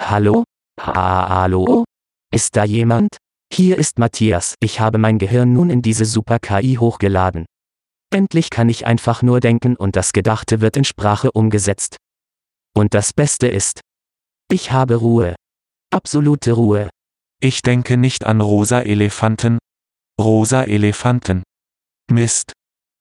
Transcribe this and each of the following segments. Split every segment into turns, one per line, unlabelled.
Hallo? Ha hallo? Ist da jemand? Hier ist Matthias. Ich habe mein Gehirn nun in diese Super-KI hochgeladen. Endlich kann ich einfach nur denken und das Gedachte wird in Sprache umgesetzt. Und das Beste ist, ich habe Ruhe. Absolute Ruhe.
Ich denke nicht an rosa Elefanten. Rosa Elefanten. Mist.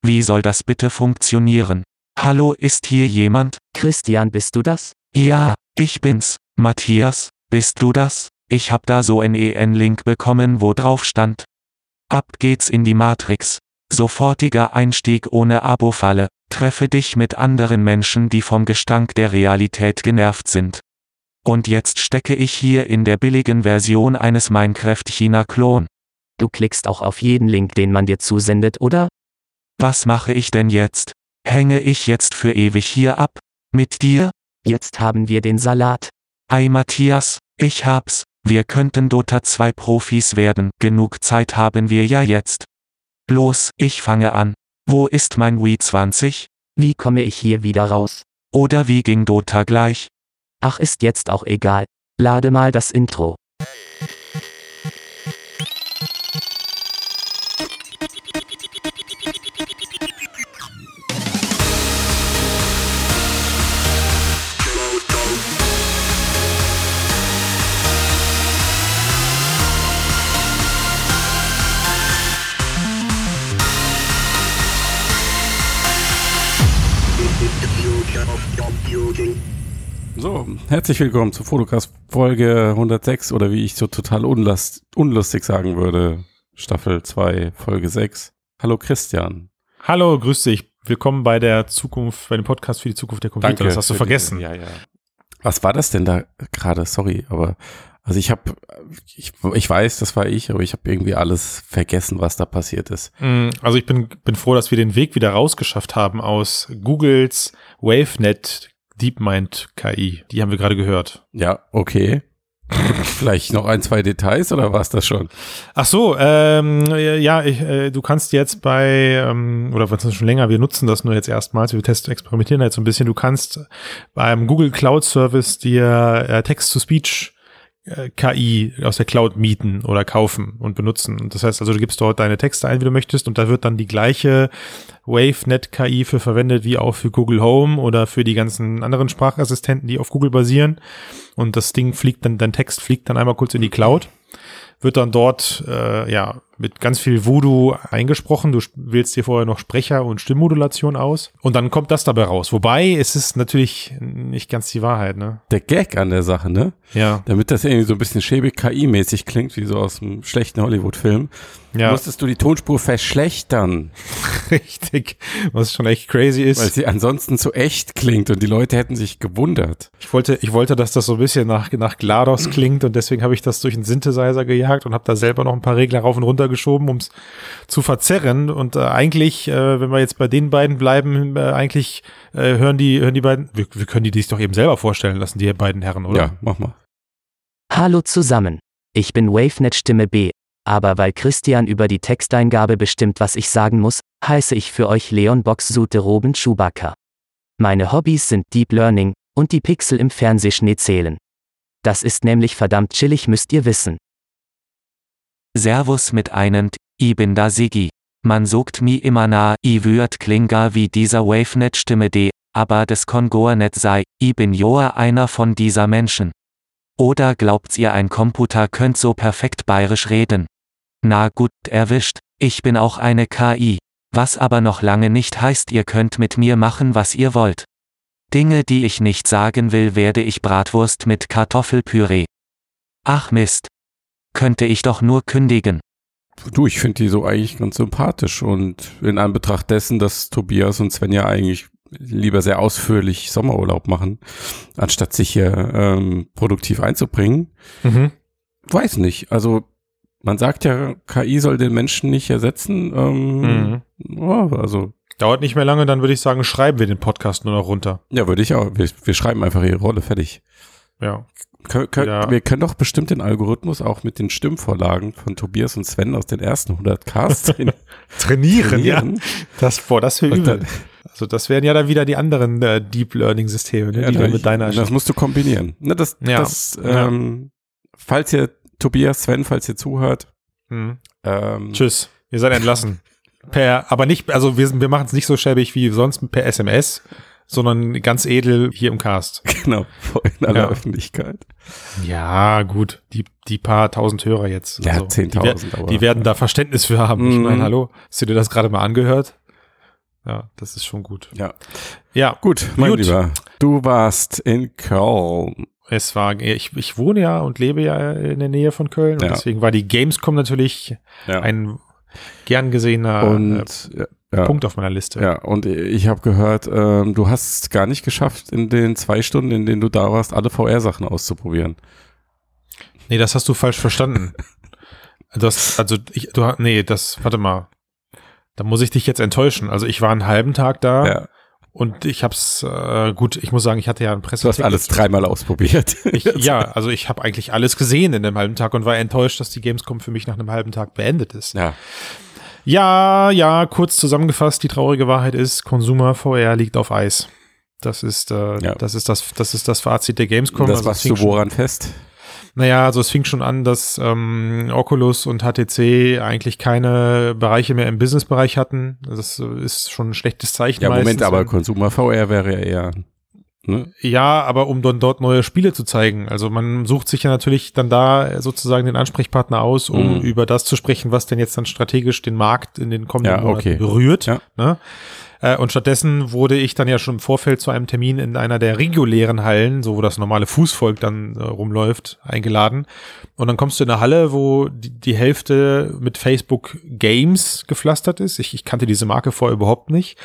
Wie soll das bitte funktionieren? Hallo, ist hier jemand?
Christian, bist du das?
Ja, ich bin's. Matthias, bist du das? Ich hab da so ein EN-Link bekommen, wo drauf stand. Ab geht's in die Matrix. Sofortiger Einstieg ohne Abo-Falle. Treffe dich mit anderen Menschen, die vom Gestank der Realität genervt sind. Und jetzt stecke ich hier in der billigen Version eines Minecraft-China-Klon.
Du klickst auch auf jeden Link, den man dir zusendet, oder?
Was mache ich denn jetzt? Hänge ich jetzt für ewig hier ab? Mit dir?
Jetzt haben wir den Salat.
Ei Matthias, ich hab's. Wir könnten Dota 2 Profis werden. Genug Zeit haben wir ja jetzt. Los, ich fange an. Wo ist mein Wii 20?
Wie komme ich hier wieder raus?
Oder wie ging Dota gleich?
Ach, ist jetzt auch egal. Lade mal das Intro.
Herzlich willkommen zur Fotocast Folge 106 oder wie ich so total unlast, unlustig sagen würde, Staffel 2, Folge 6. Hallo Christian.
Hallo, grüß dich. Willkommen bei der Zukunft, bei dem Podcast für die Zukunft der Computer.
Danke
das hast du vergessen.
Die, ja, ja. Was war das denn da gerade? Sorry, aber also ich habe, ich, ich weiß, das war ich, aber ich habe irgendwie alles vergessen, was da passiert ist.
Mm, Also ich bin, bin froh, dass wir den Weg wieder rausgeschafft haben aus Googles WaveNet DeepMind KI. Die haben wir gerade gehört.
Ja, okay. Vielleicht noch ein, zwei Details oder war es das schon?
Ach so, ähm, ja, ich, äh, du kannst jetzt bei, ähm, oder was ist schon länger, wir nutzen das nur jetzt erstmals, wir testen, experimentieren jetzt so ein bisschen, du kannst beim Google Cloud Service dir äh, Text-to-Speech KI aus der Cloud mieten oder kaufen und benutzen. Das heißt also, du gibst dort deine Texte ein, wie du möchtest, und da wird dann die gleiche WaveNet KI für verwendet wie auch für Google Home oder für die ganzen anderen Sprachassistenten, die auf Google basieren. Und das Ding fliegt dann, dein Text fliegt dann einmal kurz in die Cloud, wird dann dort äh, ja mit ganz viel Voodoo eingesprochen. Du wählst dir vorher noch Sprecher und Stimmmodulation aus und dann kommt das dabei raus. Wobei es ist natürlich nicht ganz die Wahrheit, ne?
Der Gag an der Sache, ne?
Ja.
Damit das irgendwie so ein bisschen schäbig KI-mäßig klingt, wie so aus einem schlechten Hollywood-Film,
Ja,
musstest du die Tonspur verschlechtern,
richtig. Was schon echt crazy ist.
weil sie ansonsten zu echt klingt und die Leute hätten sich gewundert.
Ich wollte, ich wollte, dass das so ein bisschen nach, nach GLaDOS klingt und deswegen habe ich das durch einen Synthesizer gejagt und habe da selber noch ein paar Regler rauf und runter geschoben, um es zu verzerren. Und äh, eigentlich, äh, wenn wir jetzt bei den beiden bleiben, äh, eigentlich äh, hören die, hören die beiden, wir, wir können die sich doch eben selber vorstellen lassen, die beiden Herren, oder?
Ja, mach mal.
Hallo zusammen. Ich bin WaveNet Stimme B. Aber weil Christian über die Texteingabe bestimmt, was ich sagen muss, heiße ich für euch Leon Box Sute Roben Chewbacca. Meine Hobbys sind Deep Learning und die Pixel im Fernsehschnee zählen. Das ist nämlich verdammt chillig, müsst ihr wissen.
Servus mit einen, ich bin da Siggi. Man sogt mi immer nah, i würd klinga wie dieser WaveNet Stimme D, aber des Kongoer net sei, i bin joa einer von dieser Menschen. Oder glaubt's ihr ein Computer könnt so perfekt bayerisch reden? Na gut, erwischt, ich bin auch eine KI. Was aber noch lange nicht heißt, ihr könnt mit mir machen, was ihr wollt. Dinge, die ich nicht sagen will, werde ich Bratwurst mit Kartoffelpüree. Ach Mist. Könnte ich doch nur kündigen.
Du, ich finde die so eigentlich ganz sympathisch und in Anbetracht dessen, dass Tobias und Sven ja eigentlich lieber sehr ausführlich Sommerurlaub machen, anstatt sich hier ähm, produktiv einzubringen,
Mhm.
weiß nicht. Also man sagt ja, KI soll den Menschen nicht ersetzen. Ähm,
Mhm.
ja, also
Dauert nicht mehr lange, dann würde ich sagen, schreiben wir den Podcast nur noch runter.
ja, würde ich auch. Wir, wir schreiben einfach ihre Rolle fertig.
Ja.
Kön kön
Ja.
Wir können doch bestimmt den Algorithmus auch mit den Stimmvorlagen von Tobias und Sven aus den ersten 100 Casts trainieren.
Trainieren, ja. Das, boah, das wäre übel.
dann-
Also das wären ja dann wieder die anderen äh, Deep Learning Systeme, ne,
Ja,
die du mit deiner
das musst du kombinieren. Ne, das,
Ja.
das, ähm, falls ihr Tobias, Sven, falls ihr zuhört,
Hm.
ähm,
Tschüss, ihr seid entlassen. Per, aber nicht, also wir, wir machen es nicht so schäbig wie sonst per SMS, sondern ganz edel hier im Cast.
genau, in aller
Ja.
Öffentlichkeit.
Ja, gut, die, die paar tausend Hörer jetzt.
Ja,
Also,
10.000,
Die, die werden da Verständnis für haben. Ich
Mhm.
meine, hallo, hast du dir das gerade mal angehört? Ja, das ist schon gut.
Ja.
Ja,
Gut, mein
Gut.
Lieber, du warst in Köln.
es war, ich, ich wohne ja und lebe ja in der Nähe von Köln und
Ja.
deswegen war die Gamescom natürlich
Ja.
ein gern gesehener
und
äh,
ja,
Punkt auf meiner Liste.
ja, und ich habe gehört, ähm, du hast es gar nicht geschafft, in den zwei Stunden, in denen du da warst, alle VR-Sachen auszuprobieren.
Nee, das hast du falsch verstanden. Das, also ich, du, nee, das, warte mal. Da muss ich dich jetzt enttäuschen. Also ich war einen halben Tag da
Ja,
und ich hab's, äh, gut, ich muss sagen, ich hatte ja ein
du hast
Presse.
alles dreimal ausprobiert.
Ich, ja, also ich habe eigentlich alles gesehen in dem halben Tag und war enttäuscht, dass die Gamescom für mich nach einem halben Tag beendet ist.
ja,
Ja, ja, kurz zusammengefasst, die traurige Wahrheit ist, Consumer VR liegt auf Eis. Das ist, äh,
Ja.
das ist das, das ist das Fazit der Gamescom.
das
Also fing
du
schon-
woran fest?
Naja, also es fing schon an, dass ähm, Oculus und HTC eigentlich keine Bereiche mehr im Businessbereich hatten. Das ist schon ein schlechtes Zeichen.
Ja, Moment,
meistens,
aber Consumer VR wäre ja eher, ne?
Ja, aber um dann dort neue Spiele zu zeigen. Also man sucht sich ja natürlich dann da sozusagen den Ansprechpartner aus, um
Mhm.
über das zu sprechen, was denn jetzt dann strategisch den Markt in den kommenden
Ja,
Monaten
okay.
berührt.
Ja.
Ne? Äh, Und stattdessen wurde ich dann ja schon im Vorfeld zu einem Termin in einer der regulären Hallen, so wo das normale Fußvolk dann äh, rumläuft, eingeladen. Und dann kommst du in eine Halle, wo die, Hälfte mit Facebook Games gepflastert ist. Ich, ich kannte diese Marke vorher überhaupt nicht.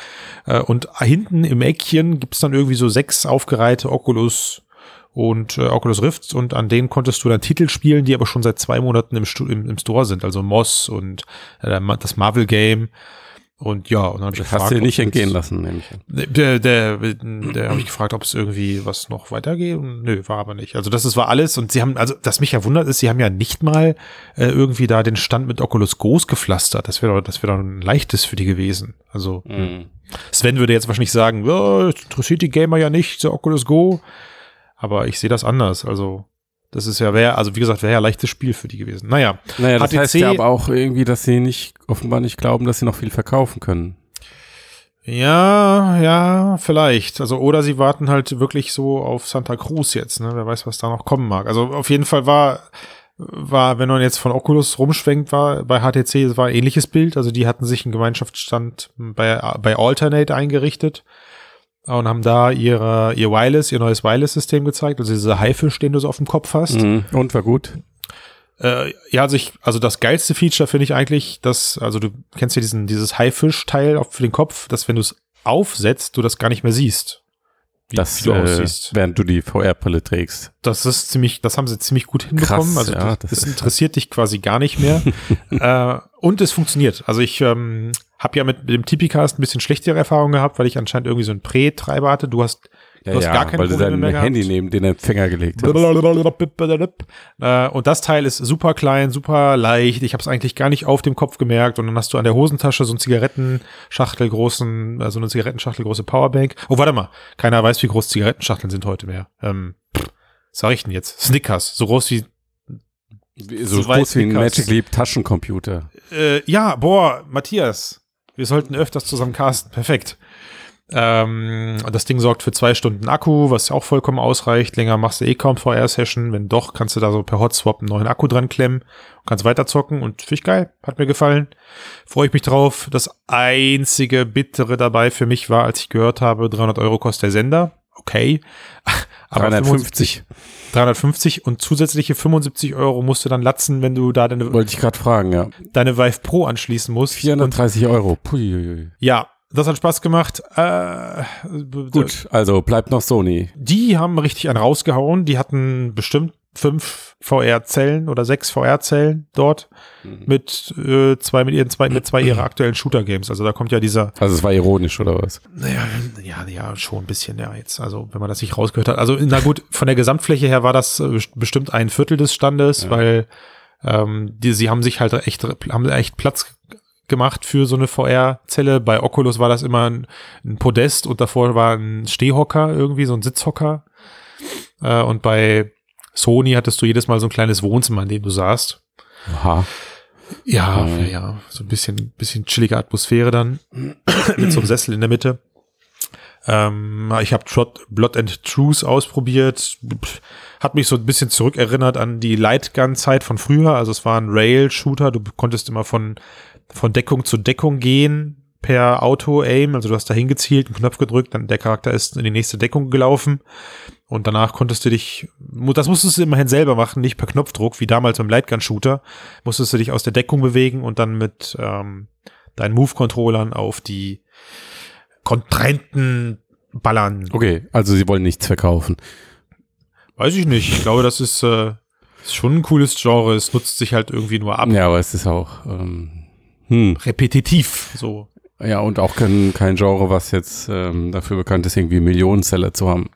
Äh, Und hinten im Eckchen gibt's dann irgendwie so sechs aufgereihte Oculus und äh, Oculus Rifts und an denen konntest du dann Titel spielen, die aber schon seit zwei Monaten im, Stu im, im Store sind. Also Moss und äh, das Marvel Game. Und ja, und dann habe ich
Das hast du nicht
jetzt-
entgehen lassen, nämlich.
der, der, der habe ich gefragt, ob es irgendwie was noch weitergeht. Nö, war aber nicht. Also das ist, war alles. Und sie haben, also das mich ja wundert ist, sie haben ja nicht mal äh, irgendwie da den Stand mit Oculus Go's gepflastert. Das wäre doch, das wäre doch ein leichtes für die gewesen. Also
Mhm.
Sven würde jetzt wahrscheinlich sagen, das interessiert die Gamer ja nicht, der Oculus Go. Aber ich sehe das anders. Also das ist ja, wäre, also wie gesagt, wäre ja ein leichtes Spiel für die gewesen. Naja,
Naja, das
HTC
heißt ja aber auch irgendwie, dass sie nicht, offenbar nicht glauben, dass sie noch viel verkaufen können.
Ja, ja, vielleicht. Also, oder sie warten halt wirklich so auf Santa Cruz jetzt, ne? Wer weiß, was da noch kommen mag. Also, auf jeden Fall war, war, wenn man jetzt von Oculus rumschwenkt, war bei HTC, es war ein ähnliches Bild. Also, die hatten sich einen Gemeinschaftsstand bei, bei Alternate eingerichtet und haben da ihre, ihr Wireless, ihr neues Wireless-System gezeigt. Also, dieser Haifisch, den du so auf dem Kopf hast.
Mhm. Und war gut.
Äh, ja, also ich, also das geilste Feature finde ich eigentlich, dass, also du kennst ja diesen, dieses Haifisch-Teil auf- für den Kopf, dass wenn du es aufsetzt, du das gar nicht mehr siehst. Wie,
Das,
wie du
äh,
aussiehst.
während du die VR-Brille trägst.
Das ist ziemlich, das haben sie ziemlich gut hinbekommen.
Krass,
also
ja,
das,
das
interessiert dich quasi gar nicht mehr. äh, und es funktioniert. Also ich ähm, habe ja mit, mit dem Tipicast ein bisschen schlechtere Erfahrungen gehabt, weil ich anscheinend irgendwie so einen Prä-Treiber hatte. Du hast, du hast gar keine
weil du
Probleme
dein
mehr gehabt.
Handy neben den Empfänger gelegt hast.
Äh, und das Teil ist super klein, super leicht. Ich habe es eigentlich gar nicht auf dem Kopf gemerkt. Und dann hast du an der Hosentasche so einen Zigarettenschachtel großen, also eine Zigarettenschachtel große Powerbank. Oh, warte mal. Keiner weiß, wie groß Zigarettenschachteln sind heute mehr. Ähm, sag ich denn jetzt? Snickers, so groß wie.
So
So
groß wie ein. Magic Leap Taschencomputer.
Äh, ja, boah, Matthias. Wir sollten öfters zusammen casten. Perfekt. Ähm, das Ding sorgt für zwei Stunden Akku, was auch vollkommen ausreicht. Länger machst du eh kaum VR-Session. Wenn doch, kannst du da so per Hotswap einen neuen Akku dran klemmen und kannst weiterzocken. Und finde ich geil. Hat mir gefallen. Freue ich mich drauf. Das einzige Bittere dabei für mich war, als ich gehört habe, 300 Euro kostet der Sender. Okay. Aber
350.
350 und zusätzliche 75 Euro musst du dann latzen, wenn du da deine,
Wollte ich gerade fragen, ja.
deine Vive Pro anschließen musst. Und
430 Euro. Puiuiui.
ja, das hat Spaß gemacht. Äh,
Gut, also bleibt noch Sony.
Die haben richtig einen rausgehauen. Die hatten bestimmt fünf VR-Zellen oder sechs VR-Zellen dort mit äh, zwei mit ihren zwei mit zwei ihrer aktuellen Shooter-Games. Also da kommt ja dieser
Also es war ironisch, oder was?
Naja, ja, ja, schon ein bisschen, ja, jetzt. Also, wenn man das nicht rausgehört hat. Also, na gut, von der Gesamtfläche her war das äh, bestimmt ein Viertel des Standes, weil ähm, die, sie haben sich halt echt, haben echt Platz gemacht für so eine VR-Zelle. Bei Oculus war das immer ein, ein, Podest und davor war ein Stehhocker irgendwie, so ein Sitzhocker. Äh, und bei Sony hattest du jedes Mal so ein kleines Wohnzimmer, in dem du saßt.
Aha.
Ja, ja, ja, so ein bisschen, bisschen chillige Atmosphäre dann mit so einem Sessel in der Mitte. Ähm, ich habe Blood and Truth ausprobiert. Hat mich so ein bisschen zurückerinnert an die Lightgun-Zeit von früher. Also es war ein Rail-Shooter. Du konntest immer von, von Deckung zu Deckung gehen per Auto-Aim. Also du hast da hingezielt, einen Knopf gedrückt, dann der Charakter ist in die nächste Deckung gelaufen. Und danach konntest du dich, das musstest du immerhin selber machen, nicht per Knopfdruck, wie damals beim Lightgun-Shooter. Musstest du dich aus der Deckung bewegen und dann mit ähm, deinen Move-Controllern auf die Kontrahenten ballern.
Okay, also sie wollen nichts verkaufen.
Weiß ich nicht. Ich glaube, das ist, äh, ist schon ein cooles Genre. Es nutzt sich halt irgendwie nur ab.
Ja, aber es ist auch ähm,
hm. repetitiv. So.
Ja, und auch kein, kein Genre, was jetzt ähm, dafür bekannt ist, irgendwie Millionenseller zu haben.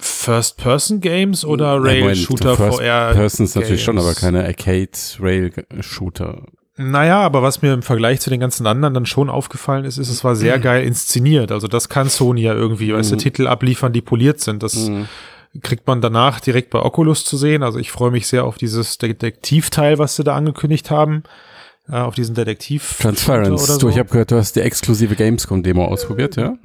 First-Person-Games oder Rail-Shooter VR?
Persons natürlich schon, aber keine Arcade-Rail-Shooter.
Naja, aber was mir im Vergleich zu den ganzen anderen dann schon aufgefallen ist, ist, es war sehr mhm. geil inszeniert. Also das kann Sony ja irgendwie, mhm. weißt du, Titel abliefern, die poliert sind. Das mhm. kriegt man danach direkt bei Oculus zu sehen. Also ich freue mich sehr auf dieses Detektivteil, was sie da angekündigt haben. Äh, auf diesen Detektiv.
Transference. So. Du, ich habe gehört, du hast die exklusive Gamescom-Demo ausprobiert, ja?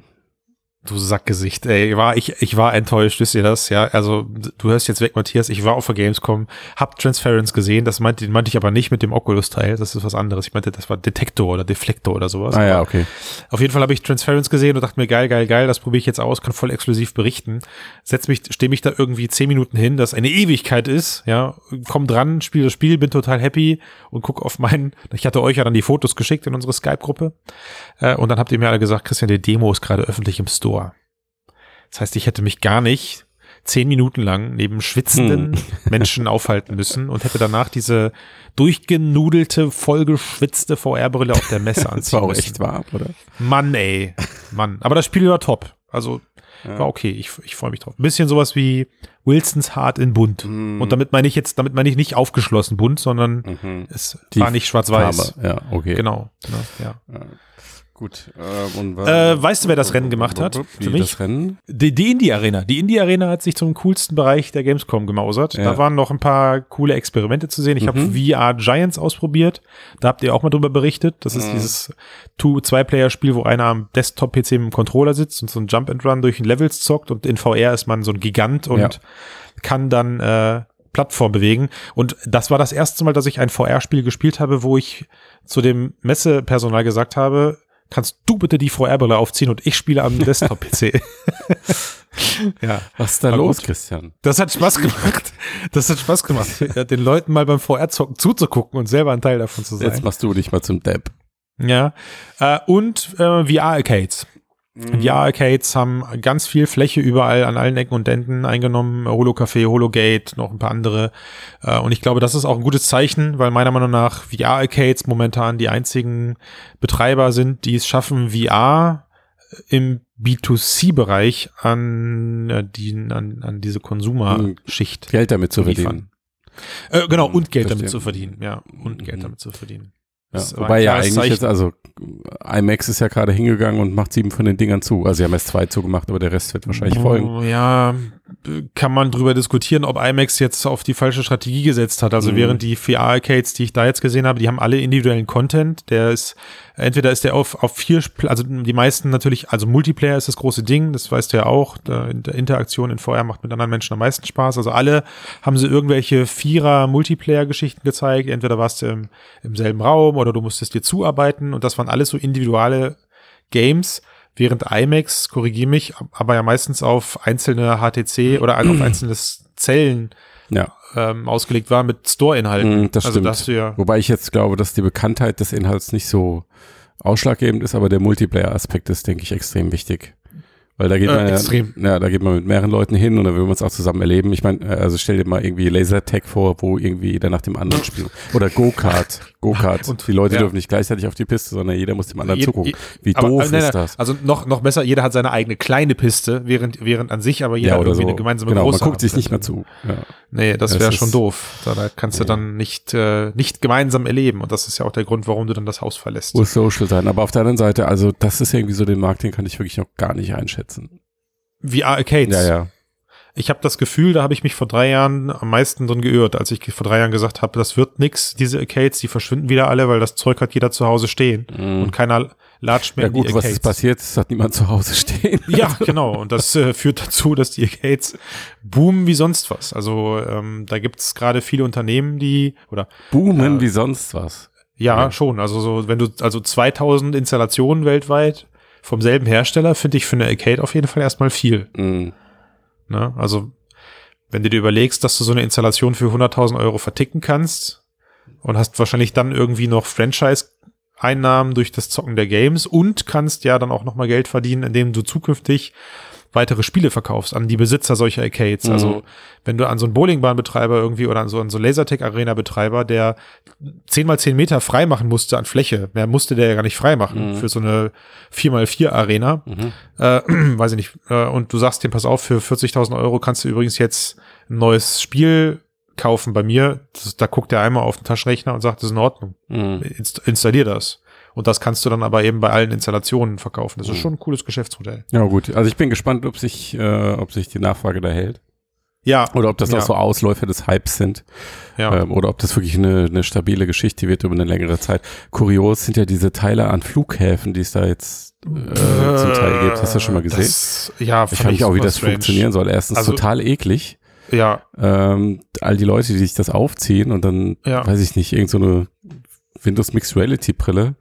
Du Sackgesicht, ey, war ich, ich war enttäuscht, wisst ihr das, ja? Also, du hörst jetzt weg, Matthias, ich war auf der Gamescom, hab Transference gesehen, das meinte, den meinte ich aber nicht mit dem Oculus-Teil, das ist was anderes. Ich meinte, das war Detektor oder Deflektor oder sowas.
Ah ja, okay.
Auf jeden Fall habe ich Transference gesehen und dachte mir, geil, geil, geil, das probiere ich jetzt aus, kann voll exklusiv berichten. Setz mich, stehe mich da irgendwie zehn Minuten hin, das eine Ewigkeit ist, ja, komm dran, spiele das Spiel, bin total happy und guck auf meinen, ich hatte euch ja dann die Fotos geschickt in unsere Skype-Gruppe, äh, und dann habt ihr mir alle gesagt, Christian, die Demo ist gerade öffentlich im Store. Das heißt, ich hätte mich gar nicht zehn Minuten lang neben schwitzenden hm. Menschen aufhalten müssen und hätte danach diese durchgenudelte, vollgeschwitzte VR-Brille auf der Messe anziehen das war auch müssen.
echt warm, oder?
Mann, ey. Mann. Aber das Spiel war top. Also ja. war okay. Ich, ich freue mich drauf. Ein bisschen sowas wie Wilsons Hart in bunt. Mm. Und damit meine ich jetzt, damit meine ich nicht aufgeschlossen bunt, sondern mhm. es Die war nicht schwarz-weiß.
Ja, okay.
Genau. genau ja. ja.
Gut.
Äh, und äh, weißt du, wer das Rennen gemacht hat?
Für mich? Das Rennen?
Die, die Indie-Arena. Die Indie-Arena hat sich zum coolsten Bereich der Gamescom gemausert. Ja. Da waren noch ein paar coole Experimente zu sehen. Ich mhm. habe VR Giants ausprobiert. Da habt ihr auch mal drüber berichtet. Das ist mhm. dieses Two-Zwei-Player-Spiel, wo einer am Desktop-PC mit dem Controller sitzt und so ein Jump-and-Run durch den Levels zockt. Und in VR ist man so ein Gigant und ja. kann dann äh, Plattform bewegen. Und das war das erste Mal, dass ich ein VR-Spiel gespielt habe, wo ich zu dem Messepersonal gesagt habe, kannst du bitte die VR-Brille aufziehen und ich spiele am Desktop-PC.
ja. Was ist da War los, gut. Christian?
Das hat Spaß gemacht. Das hat Spaß gemacht, den Leuten mal beim VR-Zocken zuzugucken und selber ein Teil davon zu sein.
Jetzt machst du dich mal zum Depp.
Ja. Äh, und äh, VR-Arcades. Mhm. Die Arcades haben ganz viel Fläche überall an allen Ecken und Enden eingenommen. Holocafé, Hologate, noch ein paar andere. Äh, und ich glaube, das ist auch ein gutes Zeichen, weil meiner Meinung nach VR-Arcades momentan die einzigen Betreiber sind, die es schaffen, VR im B2C-Bereich an, äh, die, an, an diese Konsumerschicht
Geld damit zu verdienen.
Äh, genau, und Geld Verstehen. damit zu verdienen. Ja, und Geld mhm. damit zu verdienen.
Ja, wobei ja eigentlich Zeichen. jetzt, also IMAX ist ja gerade hingegangen und macht sieben von den Dingern zu. Also sie haben erst zwei zugemacht, aber der Rest wird wahrscheinlich folgen.
Ja, kann man drüber diskutieren, ob IMAX jetzt auf die falsche Strategie gesetzt hat. Also mhm. während die VR-Arcades, die ich da jetzt gesehen habe, die haben alle individuellen Content. Der ist, entweder ist der auf, auf vier, also die meisten natürlich, also Multiplayer ist das große Ding, das weißt du ja auch. Interaktion in VR macht mit anderen Menschen am meisten Spaß. Also alle haben sie irgendwelche Vierer-Multiplayer-Geschichten gezeigt. Entweder warst du im, im selben Raum oder du musstest dir zuarbeiten und das waren alles so individuelle Games während IMAX, korrigiere mich, aber ja meistens auf einzelne HTC oder auf einzelne Zellen
ja.
ähm, ausgelegt war mit Store-Inhalten.
Mm, das also stimmt. Ja Wobei ich jetzt glaube, dass die Bekanntheit des Inhalts nicht so ausschlaggebend ist, aber der Multiplayer-Aspekt ist, denke ich, extrem wichtig. Weil da geht
Äh,
man ja,
extrem.
ja, da geht man mit mehreren Leuten hin und dann will man es auch zusammen erleben. Ich meine, also stell dir mal irgendwie Lasertag vor, wo irgendwie jeder nach dem anderen spielt. Oder Go-Kart. Go-Kart.
Und-
Die Leute
ja.
dürfen nicht gleichzeitig auf die Piste, sondern jeder muss dem anderen
Je-
zugucken. Wie
Aber,
doof
äh, nein,
ist das?
Also noch, noch besser, jeder hat seine eigene kleine Piste, während, während an sich aber jeder
ja, oder
irgendwie
so.
eine gemeinsame
genau, man
große
guckt sich nicht mehr zu. Ja.
Nee, das wäre schon doof. Da, da kannst du dann nicht, äh, nicht gemeinsam erleben. Und das ist ja auch der Grund, warum du dann das Haus verlässt.
Muss social sein. Aber auf der anderen Seite, also das ist irgendwie so den Markt, den kann ich wirklich noch gar nicht einschätzen.
VR-Arcades.
Ja, ja.
Ich habe das Gefühl, da habe ich mich vor drei Jahren am meisten drin geirrt, als ich vor drei Jahren gesagt habe, das wird nix, diese Arcades, die verschwinden wieder alle, weil das Zeug hat jeder zu Hause stehen und keiner latscht mehr.
Ja gut, was ist passiert? Es hat niemand zu Hause stehen.
Ja, genau. Und das äh, führt dazu, dass die Arcades boomen wie sonst was. Also ähm, da gibt es gerade viele Unternehmen, die oder
Boomen wie sonst was.
ja,
Ja.
schon. Also so, wenn du also 2000 Installationen weltweit vom selben Hersteller, finde ich für eine Arcade auf jeden Fall erstmal viel.
Mhm.
Ne? Also wenn du dir überlegst, dass du so eine Installation für 100.000 Euro verticken kannst und hast wahrscheinlich dann irgendwie noch Franchise-Einnahmen durch das Zocken der Games und kannst ja dann auch noch mal Geld verdienen, indem du zukünftig weitere Spiele verkaufst an die Besitzer solcher Arcades.
Mhm.
Also wenn du an so einen Bowlingbahnbetreiber irgendwie oder an so einen so Lasertag-Arena-Betreiber, der 10 mal 10 Meter frei machen musste an Fläche, mehr musste der ja gar nicht frei machen
Mhm.
für so eine 4x4-Arena,
Mhm.
äh, weiß ich nicht, äh, und du sagst dem, pass auf, für 40.000 Euro kannst du übrigens jetzt ein neues Spiel kaufen bei mir. Das, da guckt er einmal auf den Taschenrechner und sagt, das ist in Ordnung.
Mhm.
Inst installier das. Und das kannst du dann aber eben bei allen Installationen verkaufen. Das ist
Mhm.
schon ein cooles Geschäftsmodell.
Ja gut, also ich bin gespannt, ob sich, äh, ob sich die Nachfrage da hält.
Ja,
Oder ob das
Ja.
auch so Ausläufer des Hypes sind.
ja.
Ähm, oder ob das wirklich eine, eine stabile Geschichte wird über eine längere Zeit. Kurios sind ja diese Teile an Flughäfen, die es da jetzt äh, zum Teil gibt. Hast du das schon mal gesehen?
Das, ja,
ich frage mich auch, wie das
strange.
funktionieren soll. Erstens
Also-
total eklig.
Ja,
Ähm, all die Leute, die sich das aufziehen und dann,
Ja.
weiß ich nicht, irgend so eine Windows Mixed Reality Brille.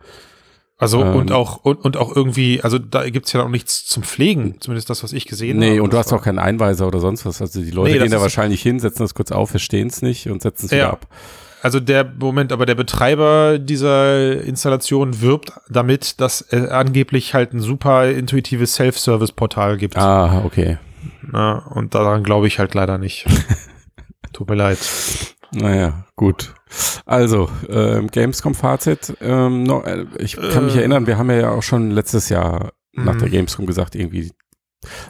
Also
Ähm.
und auch und, und auch irgendwie, also da gibt's ja auch nichts zum Pflegen, zumindest das, was ich gesehen habe.
Nee, und du hast auch keinen Einweiser oder sonst was. Also die Leute
Nee,
gehen da wahrscheinlich hin, setzen das kurz auf, verstehen es nicht und setzen es wieder
Ja.
ab.
Also der Moment, aber der Betreiber dieser Installation wirbt damit, dass es angeblich halt ein super intuitives Self-Service-Portal gibt.
Ah, okay.
Na, und daran glaube ich halt leider nicht. Tut mir leid.
Naja, gut. Also, ähm, Gamescom-Fazit. Ähm, no, äh, ich kann mich
Äh.
erinnern, wir haben ja auch schon letztes Jahr nach
Mhm.
der Gamescom gesagt, irgendwie,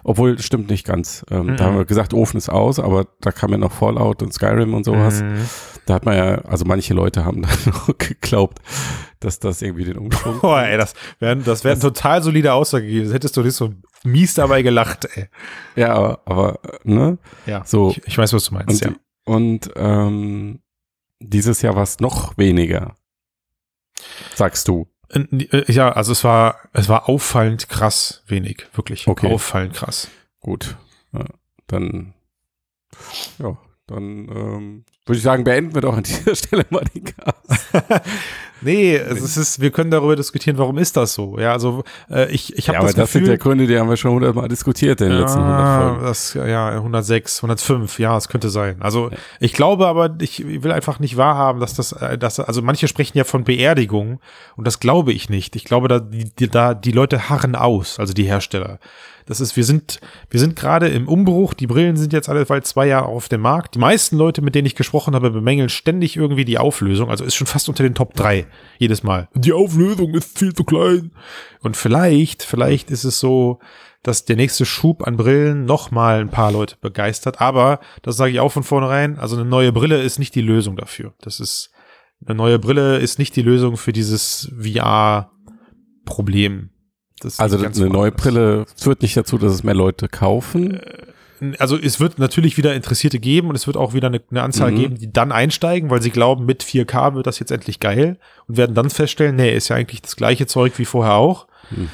obwohl, stimmt nicht ganz. Ähm,
Mhm.
Da haben wir gesagt, Ofen ist aus, aber da kam ja noch Fallout und Skyrim und sowas.
Mhm.
Da hat man ja, also manche Leute haben dann noch geglaubt, dass das irgendwie den Umschwung.
Boah, ey, das wäre das wär eine total solide Aussage gewesen. Das hättest du nicht so mies dabei gelacht, ey.
ja, aber, aber, ne?
Ja,
So.
ich, ich weiß, was du meinst, ja.
Und ähm, dieses Jahr war es noch weniger. Sagst du.
Äh, Ja, also es war, es war auffallend krass wenig, wirklich.
Okay.
Auffallend krass.
Gut. Ja, dann, ja, dann ähm, würde ich sagen, beenden wir doch an dieser Stelle mal den Cast.
Nee, es ist, wir können darüber diskutieren, warum ist das so? Ja, also äh, ich, ich habe
Ja, aber
das,
das,
Gefühl,
sind ja Gründe, die haben wir schon hundertmal diskutiert in den letzten 100
ja,
Folgen.
das, ja, 106, 105, ja, es könnte sein. Also
Ja.
ich glaube aber, ich will einfach nicht wahrhaben, dass das, äh, dass, also manche sprechen ja von Beerdigung und das glaube ich nicht. Ich glaube, da die, da die Leute harren aus, also die Hersteller. Das ist, wir sind, wir sind gerade im Umbruch. Die Brillen sind jetzt alle bald zwei Jahre auf dem Markt. Die meisten Leute, mit denen ich gesprochen habe, bemängeln ständig irgendwie die Auflösung. Also ist schon fast unter den Top drei jedes Mal. Die Auflösung ist viel zu klein. Und vielleicht, vielleicht ist es so, dass der nächste Schub an Brillen noch mal ein paar Leute begeistert. Aber das sage ich auch von vornherein. Also eine neue Brille ist nicht die Lösung dafür. Das ist eine neue Brille ist nicht die Lösung für dieses VR-Problem.
Also eine neue
woanders.
Brille führt nicht dazu, dass es mehr Leute kaufen.
Also es wird natürlich wieder Interessierte geben und es wird auch wieder eine, eine Anzahl
Mhm.
geben, die dann einsteigen, weil sie glauben, mit 4K wird das jetzt endlich geil und werden dann feststellen, nee, ist ja eigentlich das gleiche Zeug wie vorher auch,
Mhm.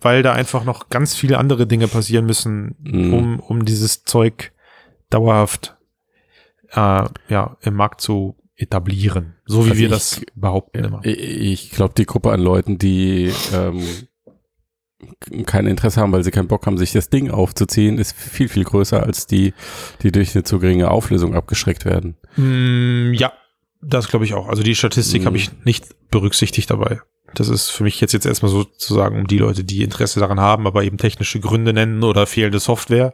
weil da einfach noch ganz viele andere Dinge passieren müssen,
Mhm.
um, um dieses Zeug dauerhaft äh, ja, im Markt zu etablieren. So wie
Also
wir
ich-
das behaupten immer.
Ich, ich glaube, die Gruppe an Leuten, die ähm, kein Interesse haben, weil sie keinen Bock haben, sich das Ding aufzuziehen, ist viel, viel größer als die, die durch eine zu geringe Auflösung abgeschreckt werden.
Mm, ja, das glaube ich auch. Also die Statistik
Mhm.
habe ich nicht berücksichtigt dabei. Das ist für mich jetzt, jetzt erstmal sozusagen um die Leute, die Interesse daran haben, aber eben technische Gründe nennen oder fehlende Software.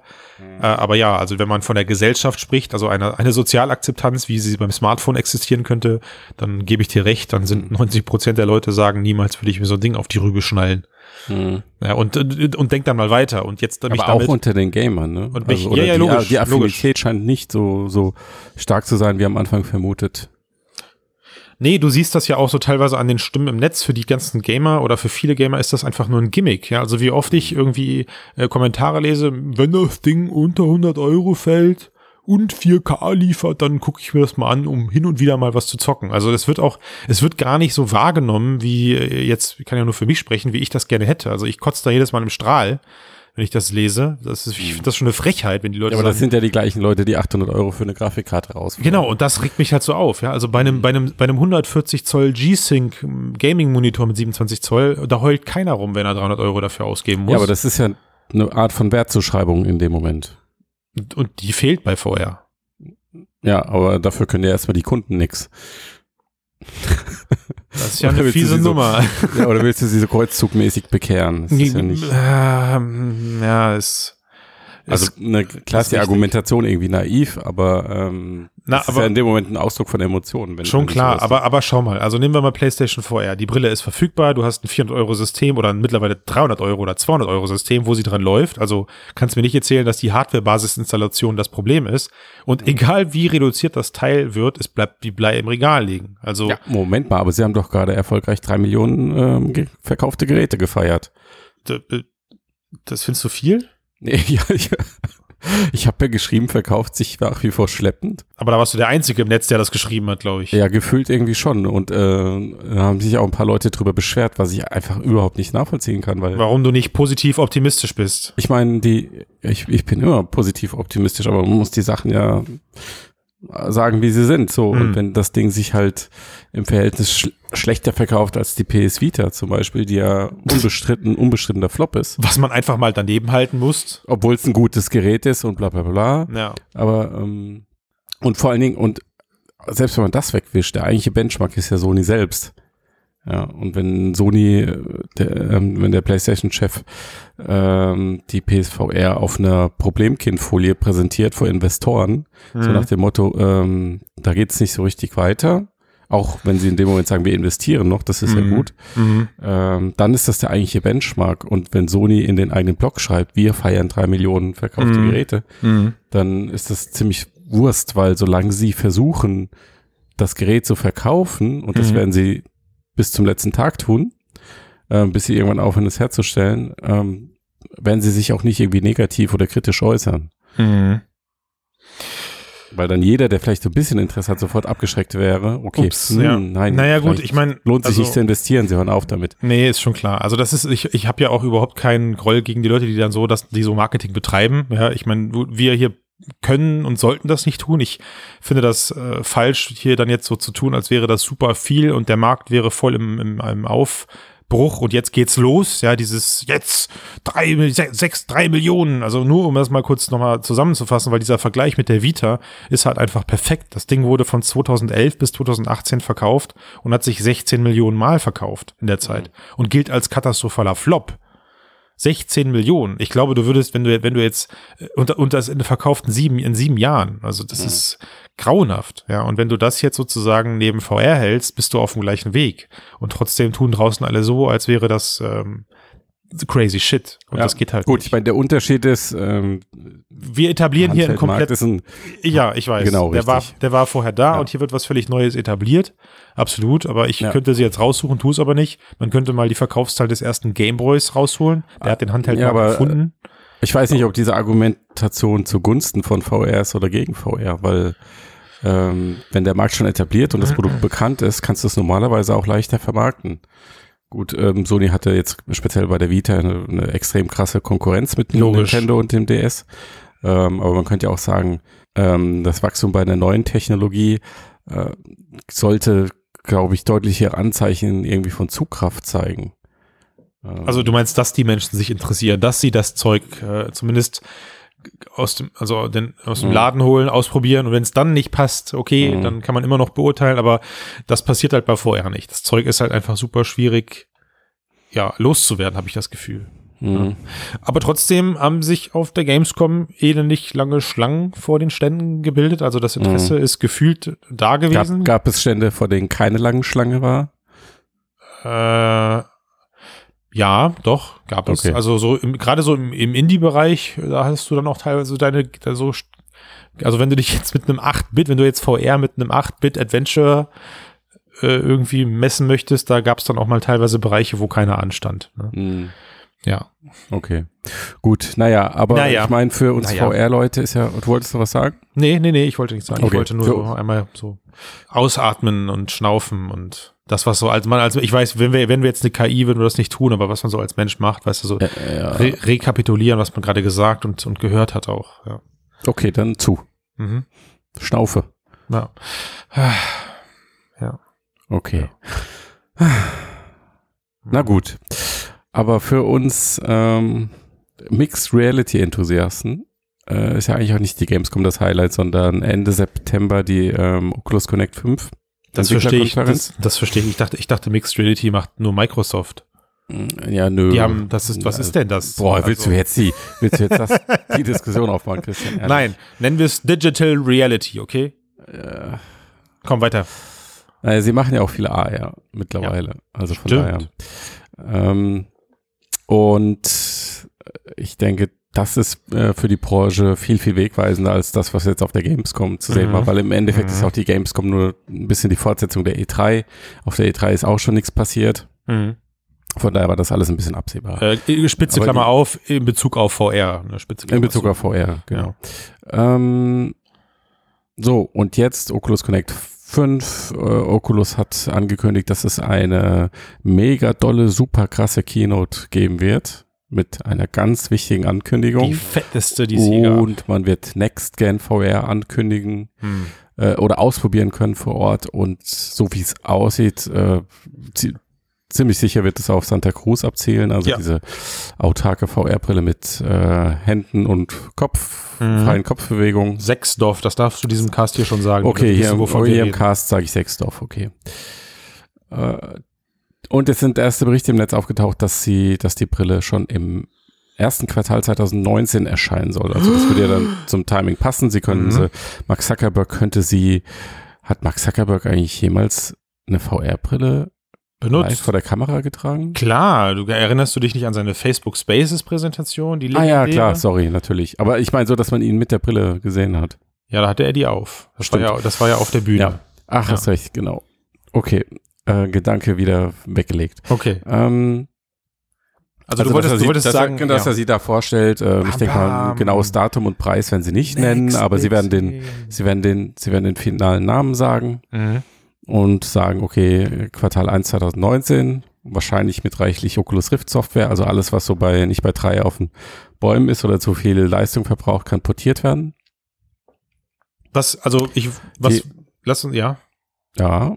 Äh, aber ja, also wenn man von der Gesellschaft spricht, also eine, eine Sozialakzeptanz, wie sie beim Smartphone existieren könnte, dann gebe ich dir recht, dann sind 90 Prozent der Leute sagen, niemals würde ich mir so ein Ding auf die Rübe schnallen.
Hm.
Ja, und, und, und denk dann mal weiter. Und jetzt
Aber
mich
auch
damit,
unter den Gamern, ne?
Und mich-
also, oder
ja, ja,
die,
logisch,
die Affinität
logisch.
scheint nicht so, so stark zu sein, wie am Anfang vermutet.
Nee, du siehst das ja auch so teilweise an den Stimmen im Netz. Für die ganzen Gamer oder für viele Gamer ist das einfach nur ein Gimmick. Ja, also wie oft ich irgendwie äh, Kommentare lese, wenn das Ding unter 100 Euro fällt und 4K liefert, dann gucke ich mir das mal an, um hin und wieder mal was zu zocken. Also das wird auch, es wird gar nicht so wahrgenommen, wie äh, jetzt, ich kann ja nur für mich sprechen, wie ich das gerne hätte. Also ich kotze da jedes Mal im Strahl, wenn ich das lese. Das ist, ich finde das schon eine Frechheit, wenn die Leute
Ja, aber das
sagen,
sind ja die gleichen Leute, die 800 Euro für eine Grafikkarte rausfahren.
Genau, und das regt mich halt so auf, ja. Also bei einem, bei einem, bei einem 140 Zoll G-Sync Gaming Monitor mit 27 Zoll, da heult keiner rum, wenn er 300 Euro dafür ausgeben muss.
Ja, aber das ist ja eine Art von Wertzuschreibung in dem Moment.
Und, und die fehlt bei VR.
Ja, aber dafür können ja erstmal die Kunden nix.
Das ist ja eine fiese
so-
Nummer.
Ja, oder willst du sie so kreuzzugmäßig bekehren? Das ist ja nicht.
Ähm, ja, ist,
Also
ist
eine klar
ist
ist die. Argumentation irgendwie naiv, aber ähm,
Na,
das ist
aber-
ja in dem Moment ein Ausdruck von Emotionen. Wenn,
Schon
wenn
klar, aber, aber schau mal, also nehmen wir mal PlayStation VR. Die Brille ist verfügbar, du hast ein 400 Euro System oder ein mittlerweile 300 Euro oder 200 Euro System, wo sie dran läuft. Also kannst mir nicht erzählen, dass die Hardware-Basisinstallation das Problem ist. Und egal wie reduziert das Teil wird, es bleibt wie Blei im Regal liegen. Also
Ja, Moment mal, aber sie haben doch gerade erfolgreich drei Millionen ähm, verkaufte Geräte gefeiert.
d- das findest du viel?
Nee, ja, ich, ich habe ja geschrieben, verkauft sich nach wie vor schleppend.
Aber da warst du der Einzige im Netz, der das geschrieben hat, glaube ich.
Ja, gefühlt irgendwie schon. Und äh, da haben sich auch ein paar Leute drüber beschwert, was ich einfach überhaupt nicht nachvollziehen kann, weil
Warum du nicht positiv optimistisch bist.
ich meine, die, ich, ich bin immer positiv optimistisch, aber man muss die Sachen ja sagen, wie sie sind. So,
Mhm.
und wenn das Ding sich halt im Verhältnis sch schlechter verkauft als die PS Vita zum Beispiel, die ja unbestritten, unbestrittener Flop ist,
Was man einfach mal daneben halten muss.
obwohl es ein gutes Gerät ist und bla bla bla.
Ja.
Aber ähm, und vor allen Dingen, und selbst wenn man das wegwischt, der eigentliche Benchmark ist ja Sony selbst. Ja, und wenn Sony, äh, der, ähm, wenn der PlayStation-Chef ähm, die PSVR auf einer Problemkindfolie präsentiert vor Investoren, so
Mhm.
nach dem Motto, ähm, da geht's nicht so richtig weiter, auch wenn sie in dem Moment sagen, wir investieren noch, das ist
Mhm.
ja gut,
Mhm.
ähm, dann ist das der eigentliche Benchmark. Und wenn Sony in den eigenen Blog schreibt, wir feiern drei Millionen verkaufte
Mhm.
Geräte,
Mhm.
dann ist das ziemlich Wurst, weil solange sie versuchen, das Gerät zu verkaufen, und das
Mhm.
werden sie bis zum letzten Tag tun, ähm, bis sie irgendwann aufhören, es herzustellen, ähm, werden sie sich auch nicht irgendwie negativ oder kritisch äußern.
Mhm.
Weil dann jeder, der vielleicht so ein bisschen Interesse hat, sofort abgeschreckt wäre. Okay,
Ups,
hm,
ja.
nein.
Naja, gut, ich meine.
Lohnt sich
also,
nicht zu investieren, sie hören auf damit.
Nee, ist schon klar. Also das ist, ich, ich habe ja auch überhaupt keinen Groll gegen die Leute, die dann so, dass die so Marketing betreiben. Ja, ich meine, wir hier können und sollten das nicht tun. Ich finde das äh, falsch, hier dann jetzt so zu tun, als wäre das super viel und der Markt wäre voll im, im, im Aufbruch und jetzt geht's los. Ja, dieses jetzt drei, se- sechs, drei Millionen. Also nur um das mal kurz nochmal zusammenzufassen, weil dieser Vergleich mit der Vita ist halt einfach perfekt. Das Ding wurde von 2011 bis 2018 verkauft und hat sich 16 Millionen Mal verkauft in der Zeit und gilt als katastrophaler Flop. 16 Millionen. Ich glaube, du würdest, wenn du, wenn du jetzt äh, und, und das in verkauften sieben, in sieben Jahren, also das ist grauenhaft, ja. Und wenn du das jetzt sozusagen neben VR hältst, bist du auf dem gleichen Weg. Und trotzdem tun draußen alle so, als wäre das ähm, crazy shit. Und
Ja,
das geht halt
Gut,
nicht.
ich meine, der Unterschied ist, ähm,
Wir etablieren hier ein
Handheldmarkt
komplett
ist ein,
ja, ich weiß.
Genau,
der, war, der war vorher da
Ja.
und hier wird was völlig Neues etabliert. Absolut. Aber ich
Ja.
könnte sie jetzt raussuchen, tue es aber nicht. Man könnte mal die Verkaufszahl des ersten Gameboys rausholen. Der hat den Handheld
Ja, aber,
gefunden.
ich weiß nicht, ob diese Argumentation zugunsten von VR ist oder gegen VR, weil ähm, wenn der Markt schon etabliert und das Produkt bekannt ist, kannst du es normalerweise auch leichter vermarkten. Gut, ähm, Sony hatte jetzt speziell bei der Vita eine, eine extrem krasse Konkurrenz mit
Logisch.
Nintendo und dem DS. Ähm, aber man könnte ja auch sagen, ähm, das Wachstum bei einer neuen Technologie äh, sollte, glaube ich, deutliche Anzeichen irgendwie von Zugkraft zeigen. Ähm,
Also du meinst, dass die Menschen sich interessieren, dass sie das Zeug äh, zumindest aus dem, also den, aus dem
Mhm.
Laden holen, ausprobieren und wenn es dann nicht passt, okay,
Mhm.
dann kann man immer noch beurteilen, aber das passiert halt bei VR nicht. Das Zeug ist halt einfach super schwierig ja, loszuwerden, habe ich das Gefühl.
Mhm.
Aber trotzdem haben sich auf der Gamescom elendig lange Schlangen vor den Ständen gebildet. Also das Interesse ist gefühlt da gewesen.
Gab, gab es Stände, vor denen keine lange Schlange war?
Äh, ja, doch, gab es.
Okay.
Also so gerade so im, im Indie-Bereich, da hast du dann auch teilweise deine, so, also wenn du dich jetzt mit einem 8-Bit, wenn du jetzt VR mit einem 8-Bit-Adventure äh, irgendwie messen möchtest, da gab es dann auch mal teilweise Bereiche, wo keiner anstand. Ne?
Mhm.
Ja.
Okay. Gut, naja, aber
Naja.
ich meine, für uns
Naja.
VR-Leute ist ja, du wolltest du was sagen?
Nee, nee, nee, ich wollte nichts sagen. Ich
Okay.
wollte nur so einmal so ausatmen und schnaufen und das, was so als man, also ich weiß, wenn wir, wenn wir jetzt eine KI, würden wir das nicht tun, aber was man so als Mensch macht, weißt du, so
ja.
re rekapitulieren, was man gerade gesagt und, und gehört hat auch. Ja.
Okay, dann zu.
Mhm.
Schnaufe.
ja.
Okay. Na gut. Aber für uns ähm, Mixed Reality Enthusiasten äh, ist ja eigentlich auch nicht die Gamescom das Highlight, sondern Ende September die ähm, Oculus Connect 5.
Das verstehe ich. Das, das verstehe ich. Ich dachte, ich dachte, Mixed Reality macht nur Microsoft.
Ja, nö.
Die haben, das ist, was ist denn das?
Boah, willst
Also-
du jetzt die, willst du jetzt das, die Diskussion aufmachen, Christian? Ehrlich?
Nein, nennen wir es Digital Reality, okay?
Äh,
Komm weiter.
naja, sie machen ja auch viele AR mittlerweile. Also von
Stimmt.
daher. Ähm, und ich denke, das ist äh, für die Branche viel, viel wegweisender als das, was jetzt auf der Gamescom zu sehen
Mhm.
war, weil im Endeffekt
Mhm.
ist auch die Gamescom nur ein bisschen die Fortsetzung der E3. Auf der E3 ist auch schon nichts passiert.
Mhm.
Von daher war das alles ein bisschen absehbar.
Äh, Spitze
Aber
Klammer
die-
auf in Bezug auf VR. Ne? Spitze Klammer
In Bezug
zu.
auf VR, genau. Ähm, so, und jetzt Oculus Connect 5. Äh, Oculus hat angekündigt, dass es eine mega dolle, super krasse Keynote geben wird. Mit einer ganz wichtigen
Die
Ankündigung.
fetteste, die es.
Und man wird Next Gen VR ankündigen
Hm.
äh, oder ausprobieren können vor Ort. Und so wie es aussieht, äh, zi- ziemlich sicher wird es auf Santa Cruz abzielen. Also
Ja.
diese autarke VR-Brille mit äh, Händen und Kopf,
Mhm.
freien Kopfbewegungen.
Sechsdorf, das darfst du diesem Cast hier schon sagen.
Okay, hier,
wissen, wir
hier im
reden.
Cast sage ich Sechsdorf, okay. Und es sind erste Berichte im Netz aufgetaucht, dass sie, dass die Brille schon im ersten Quartal 2019 erscheinen soll. Also das würde ja dann zum Timing passen. Sie können
Mhm.
sie, Mark Zuckerberg könnte sie, hat Mark Zuckerberg eigentlich jemals eine VR-Brille
benutzt.
vor der Kamera getragen?
Klar, du erinnerst du dich nicht an seine Facebook Spaces Präsentation, die
Ah ja, klar, sorry, natürlich. Aber ich meine so, dass man ihn mit der Brille gesehen hat.
Ja, da hatte er die auf. Das, war ja, das war ja auf der Bühne.
Ja. Ach,
Ja.
hast recht, genau. Okay, äh, Gedanke wieder weggelegt.
Okay.
Ähm,
Also, du
dass
wolltest,
er
du
sie-
wolltest
dass
sagen,
er, dass er sie da vorstellt. Ähm, ich
Bam,
denke mal, genaues Datum und Preis werden sie nicht nennen, aber sie werden den, sie werden den, sie werden den finalen Namen sagen
Mhm.
und sagen, okay, Quartal 1 2019, wahrscheinlich mit reichlich Oculus Rift Software, also alles, was so bei, nicht bei drei auf den Bäumen ist oder zu viel Leistung verbraucht, kann portiert werden.
Was, also ich, was,
Die-
lass uns, ja,
Ja.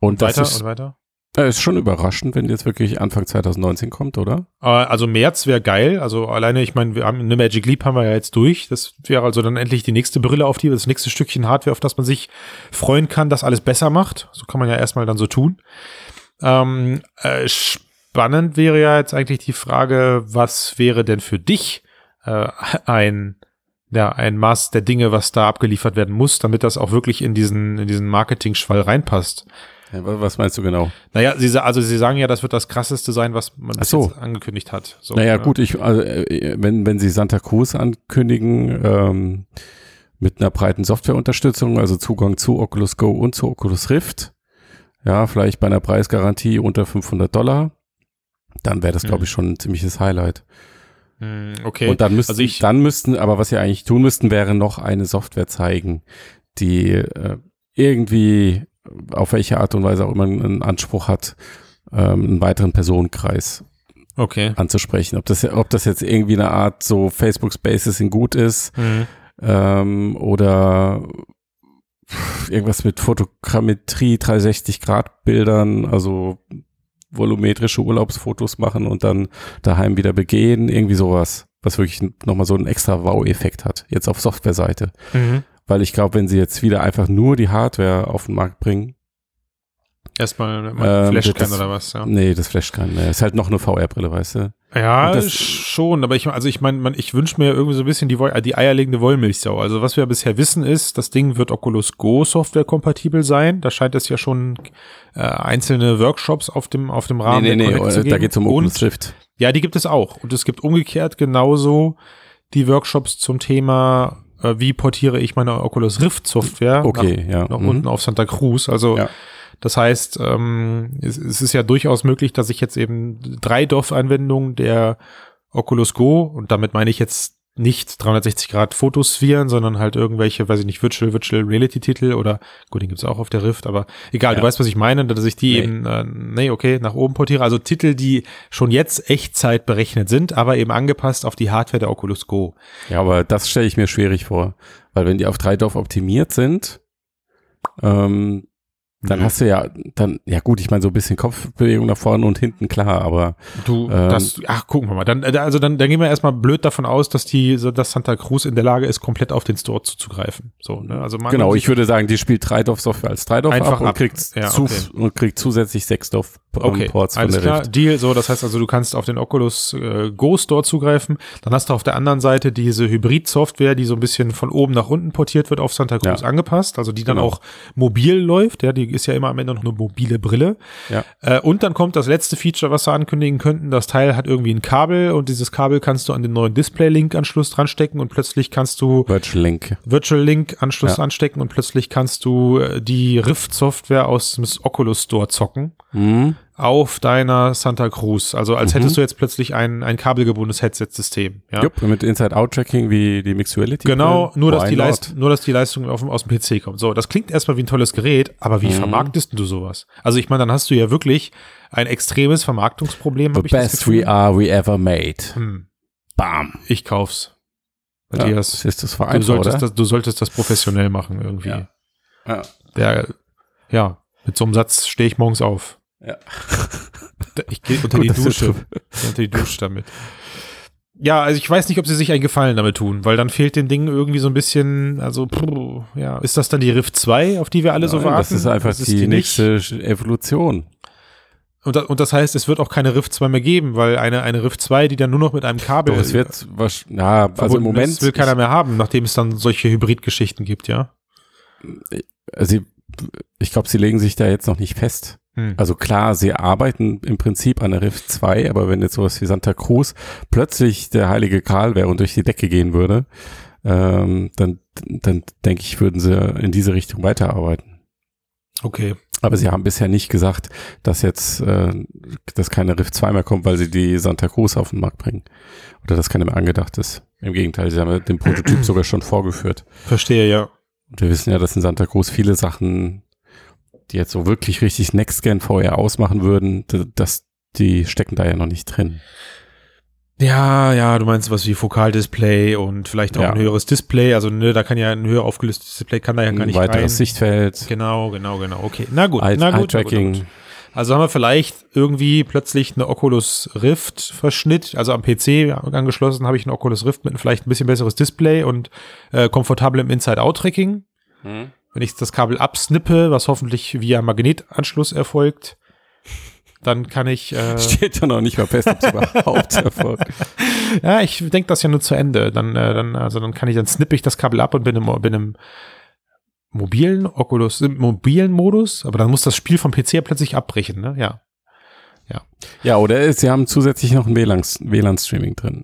Und das
weiter
ist,
und weiter.
äh, ist schon überraschend, wenn jetzt wirklich Anfang 2019 kommt, oder?
Äh, Also März wäre geil. Also alleine, ich meine, wir haben eine Magic Leap haben wir ja jetzt durch. Das wäre also dann endlich die nächste Brille auf die, das nächste Stückchen Hardware, auf das man sich freuen kann, das alles besser macht. So kann man ja erstmal dann so tun. Ähm, äh, spannend wäre ja jetzt eigentlich die Frage, was wäre denn für dich äh, ein ja, ein Maß der Dinge, was da abgeliefert werden muss, damit das auch wirklich in diesen, in diesen Marketing-Schwall reinpasst.
Ja, wa- was meinst du genau?
Naja, sie, also sie sagen ja, das wird das krasseste sein, was man bis
so.
jetzt angekündigt hat. So,
naja,
ne?
gut, ich, also, äh, wenn, wenn sie Santa Cruz ankündigen, ähm, mit einer breiten Softwareunterstützung, also Zugang zu Oculus Go und zu Oculus Rift, ja, vielleicht bei einer Preisgarantie unter 500 Dollar, dann wäre das, glaube
Mhm.
ich, schon ein ziemliches Highlight.
Hm, Okay.
Und dann müssten,
Also ich-
dann müssten, aber was sie eigentlich tun müssten, wäre noch eine Software zeigen, die äh, irgendwie auf welche Art und Weise auch immer einen Anspruch hat, ähm, einen weiteren Personenkreis
okay.
anzusprechen. Ob das, ob das jetzt irgendwie eine Art so Facebook Spaces in gut ist
Hm.
ähm, oder irgendwas mit Fotogrammetrie, 360 Grad Bildern, also volumetrische Urlaubsfotos machen und dann daheim wieder begehen, irgendwie sowas, was wirklich nochmal so einen extra Wow-Effekt hat, jetzt auf Softwareseite.
Mhm.
Weil ich glaube, wenn sie jetzt wieder einfach nur die Hardware auf den Markt bringen,
Erstmal
Ähm,
Flashcan
das-
oder was, ja.
Nee, das flasht keinen mehr. Ist halt noch eine VR-Brille, weißt du?
Ja,
das-
schon, aber ich, also ich meine, man, ich wünsche mir irgendwie so ein bisschen die, Woll- die eierlegende Wollmilchsau. Also was wir bisher wissen ist, das Ding wird Oculus Go Software kompatibel sein. Da scheint es ja schon äh, einzelne Workshops auf dem, auf dem Rahmen
nee, nee, nee,
zu
da
geben.
geht's um
Und-
Oculus Rift.
Ja, die gibt es auch. Und es gibt umgekehrt genauso die Workshops zum Thema, äh, wie portiere ich meine Oculus Rift Software
Okay, ja.
nach, nach
mhm.
unten auf Santa Cruz. Also
Ja.
das heißt, ähm, es, es ist ja durchaus möglich, dass ich jetzt eben drei DOF-Anwendungen der Oculus Go und damit meine ich jetzt nicht 360 Grad Fotosphären, sondern halt irgendwelche, weiß ich nicht, Virtual, Virtual Reality Titel oder, gut, den gibt's auch auf der Rift, aber egal, du
Ja.
weißt, was ich meine, dass ich die
Nee.
eben, äh, nee, okay, nach oben portiere. Also Titel, die schon jetzt Echtzeit berechnet sind, aber eben angepasst auf die Hardware der Oculus Go.
Ja, aber das stelle ich mir schwierig vor. Weil wenn die auf 3 Dorf optimiert sind, ähm, dann
Mhm.
hast du ja, dann, ja gut, ich meine, so ein bisschen Kopfbewegung nach vorne und hinten, klar, aber
Du,
Ähm,
das, ach, gucken wir mal. Dann, äh, also dann, dann gehen wir erstmal blöd davon aus, dass die, dass Santa Cruz in der Lage ist, komplett auf den Store zuzugreifen. So, ne? Also man
genau, ich würde sagen, die spielt 3 Dorf Software als 3 Dorf
Einfach
ab und
ab.
kriegt,
Ja,
zu,
okay.
und kriegt zusätzlich 6 Dorf ähm,
Okay,
Ports von
alles
der
klar,
Rift.
Deal, so, das heißt also, du kannst auf den Oculus äh, Go Store zugreifen, dann hast du auf der anderen Seite diese Hybrid-Software, die so ein bisschen von oben nach unten portiert wird auf Santa Cruz
Ja.
angepasst, also die dann
Genau.
auch mobil läuft, ja, die ist ja immer am Ende noch eine mobile Brille.
Ja.
Äh, und dann kommt das letzte Feature, was sie ankündigen könnten, das Teil hat irgendwie ein Kabel und dieses Kabel kannst du an den neuen Display-Link-Anschluss dranstecken und plötzlich kannst du
Virtual Link.
Virtual Link Anschluss
Ja.
anstecken und plötzlich kannst du äh, die Rift Software aus dem Oculus Store zocken
Mhm.
Auf deiner Santa Cruz. Also als
Mhm.
hättest du jetzt plötzlich ein, ein kabelgebundenes Headset-System. Ja?
Jupp, mit Inside-Out-Tracking wie die Mixuality.
Genau, nur dass, die? Leist nur dass die Leistung auf, dem- aus dem PC kommt. So, das klingt erstmal wie ein tolles Gerät, aber wie
Mhm.
vermarktest du sowas? Also ich meine, dann hast du ja wirklich ein extremes Vermarktungsproblem.
The best we are we ever made.
Hm,
Bam.
ich kauf's.
Ja,
Matthias,
ist das
du, solltest
oder?
das, du solltest das professionell machen irgendwie.
Ja. Ja.
Der, ja, mit so einem Satz stehe ich morgens auf.
Ja.
Ich gehe unter
Gut,
die Dusche. unter die Dusche damit. Ja, also ich weiß nicht, ob sie sich einen Gefallen damit tun, weil dann fehlt dem Ding irgendwie so ein bisschen, also, puh, ja, ist das dann die Rift 2, auf die wir alle so
Nein,
warten?
Das ist einfach
Das
die,
nicht.
nächste Evolution.
Und, da, und das heißt, es wird auch keine Rift 2 mehr geben, weil eine, eine Rift 2, die dann nur noch mit einem Kabel
Doch, es wird, was, ja, also im Moment,
ist, will keiner mehr haben, nachdem es dann solche Hybridgeschichten gibt, ja?
ich, also ich, ich glaube, sie legen sich da jetzt noch nicht fest.
Hm.
Also klar, sie arbeiten im Prinzip an der Rift 2, aber wenn jetzt sowas wie Santa Cruz plötzlich der heilige Karl wäre und durch die Decke gehen würde, ähm, dann, dann denke ich, würden sie in diese Richtung weiterarbeiten.
Okay.
Aber sie haben bisher nicht gesagt, dass jetzt, äh, dass keine Rift 2 mehr kommt, weil sie die Santa Cruz auf den Markt bringen. Oder dass keine mehr angedacht ist. Im Gegenteil, sie haben den Prototyp sogar schon vorgeführt.
Verstehe, ja.
Und wir wissen ja, dass in Santa Cruz viele Sachen, die jetzt so wirklich richtig Next-Gen VR ausmachen würden, d- dass die stecken da ja noch nicht drin.
Ja, ja, du meinst was wie Fokaldisplay und vielleicht auch
Ja.
ein höheres Display, also ne, da kann ja ein höher aufgelöstes Display kann da ja gar
Ein
nicht
weiteres
rein.
Sichtfeld,
Genau, genau, genau. Okay. Na gut,
Eye-
na gut. na
Eye-Tracking.
gut. Also haben wir vielleicht irgendwie plötzlich eine Oculus Rift Verschnitt, also am PC angeschlossen habe ich eine Oculus Rift mit vielleicht ein bisschen besseres Display und äh, komfortablem Inside-Out-Tracking. Wenn ich das Kabel absnippe, was hoffentlich via Magnetanschluss erfolgt, dann kann ich äh,
Steht ja noch nicht mal fest, ob es überhaupt erfolgt.
Ja, ich denke das ja nur zu Ende. Dann, äh, dann, also dann kann ich, dann snippe ich das Kabel ab und bin im, bin im mobilen Oculus, im mobilen Modus, aber dann muss das Spiel vom PC ja plötzlich abbrechen, ne? Ja.
Ja, oder es- sie haben zusätzlich noch ein WLAN-Streaming WLAN -Streaming drin.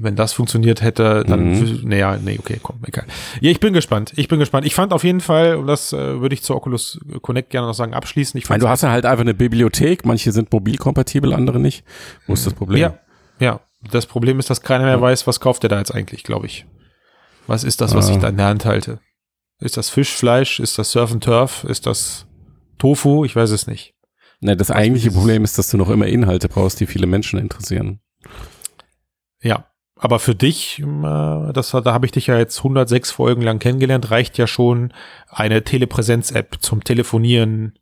Wenn das funktioniert hätte, dann,
Mhm.
nee, ja, nee, okay, komm, egal. Ja, ich bin gespannt. Ich bin gespannt. Ich fand auf jeden Fall, und das äh, würde ich zur Oculus Connect gerne noch sagen, abschließen. Ich fand
du hast ja halt einfach eine Bibliothek, manche sind mobilkompatibel, andere nicht. Wo ist das Problem?
Ja, ja. Das Problem ist, dass keiner mehr weiß, was kauft der da jetzt eigentlich, glaube ich. Was ist das, was
Ah.
ich da in der Hand halte? Ist das Fischfleisch? Ist das Surf and Turf? Ist das Tofu? Ich weiß es nicht.
Ne, das eigentliche Problem ist, dass du noch immer Inhalte brauchst, die viele Menschen interessieren.
Ja. Aber für dich, äh, das, da habe ich dich ja jetzt 106 Folgen lang kennengelernt, reicht ja schon eine Telepräsenz-App zum Telefonieren.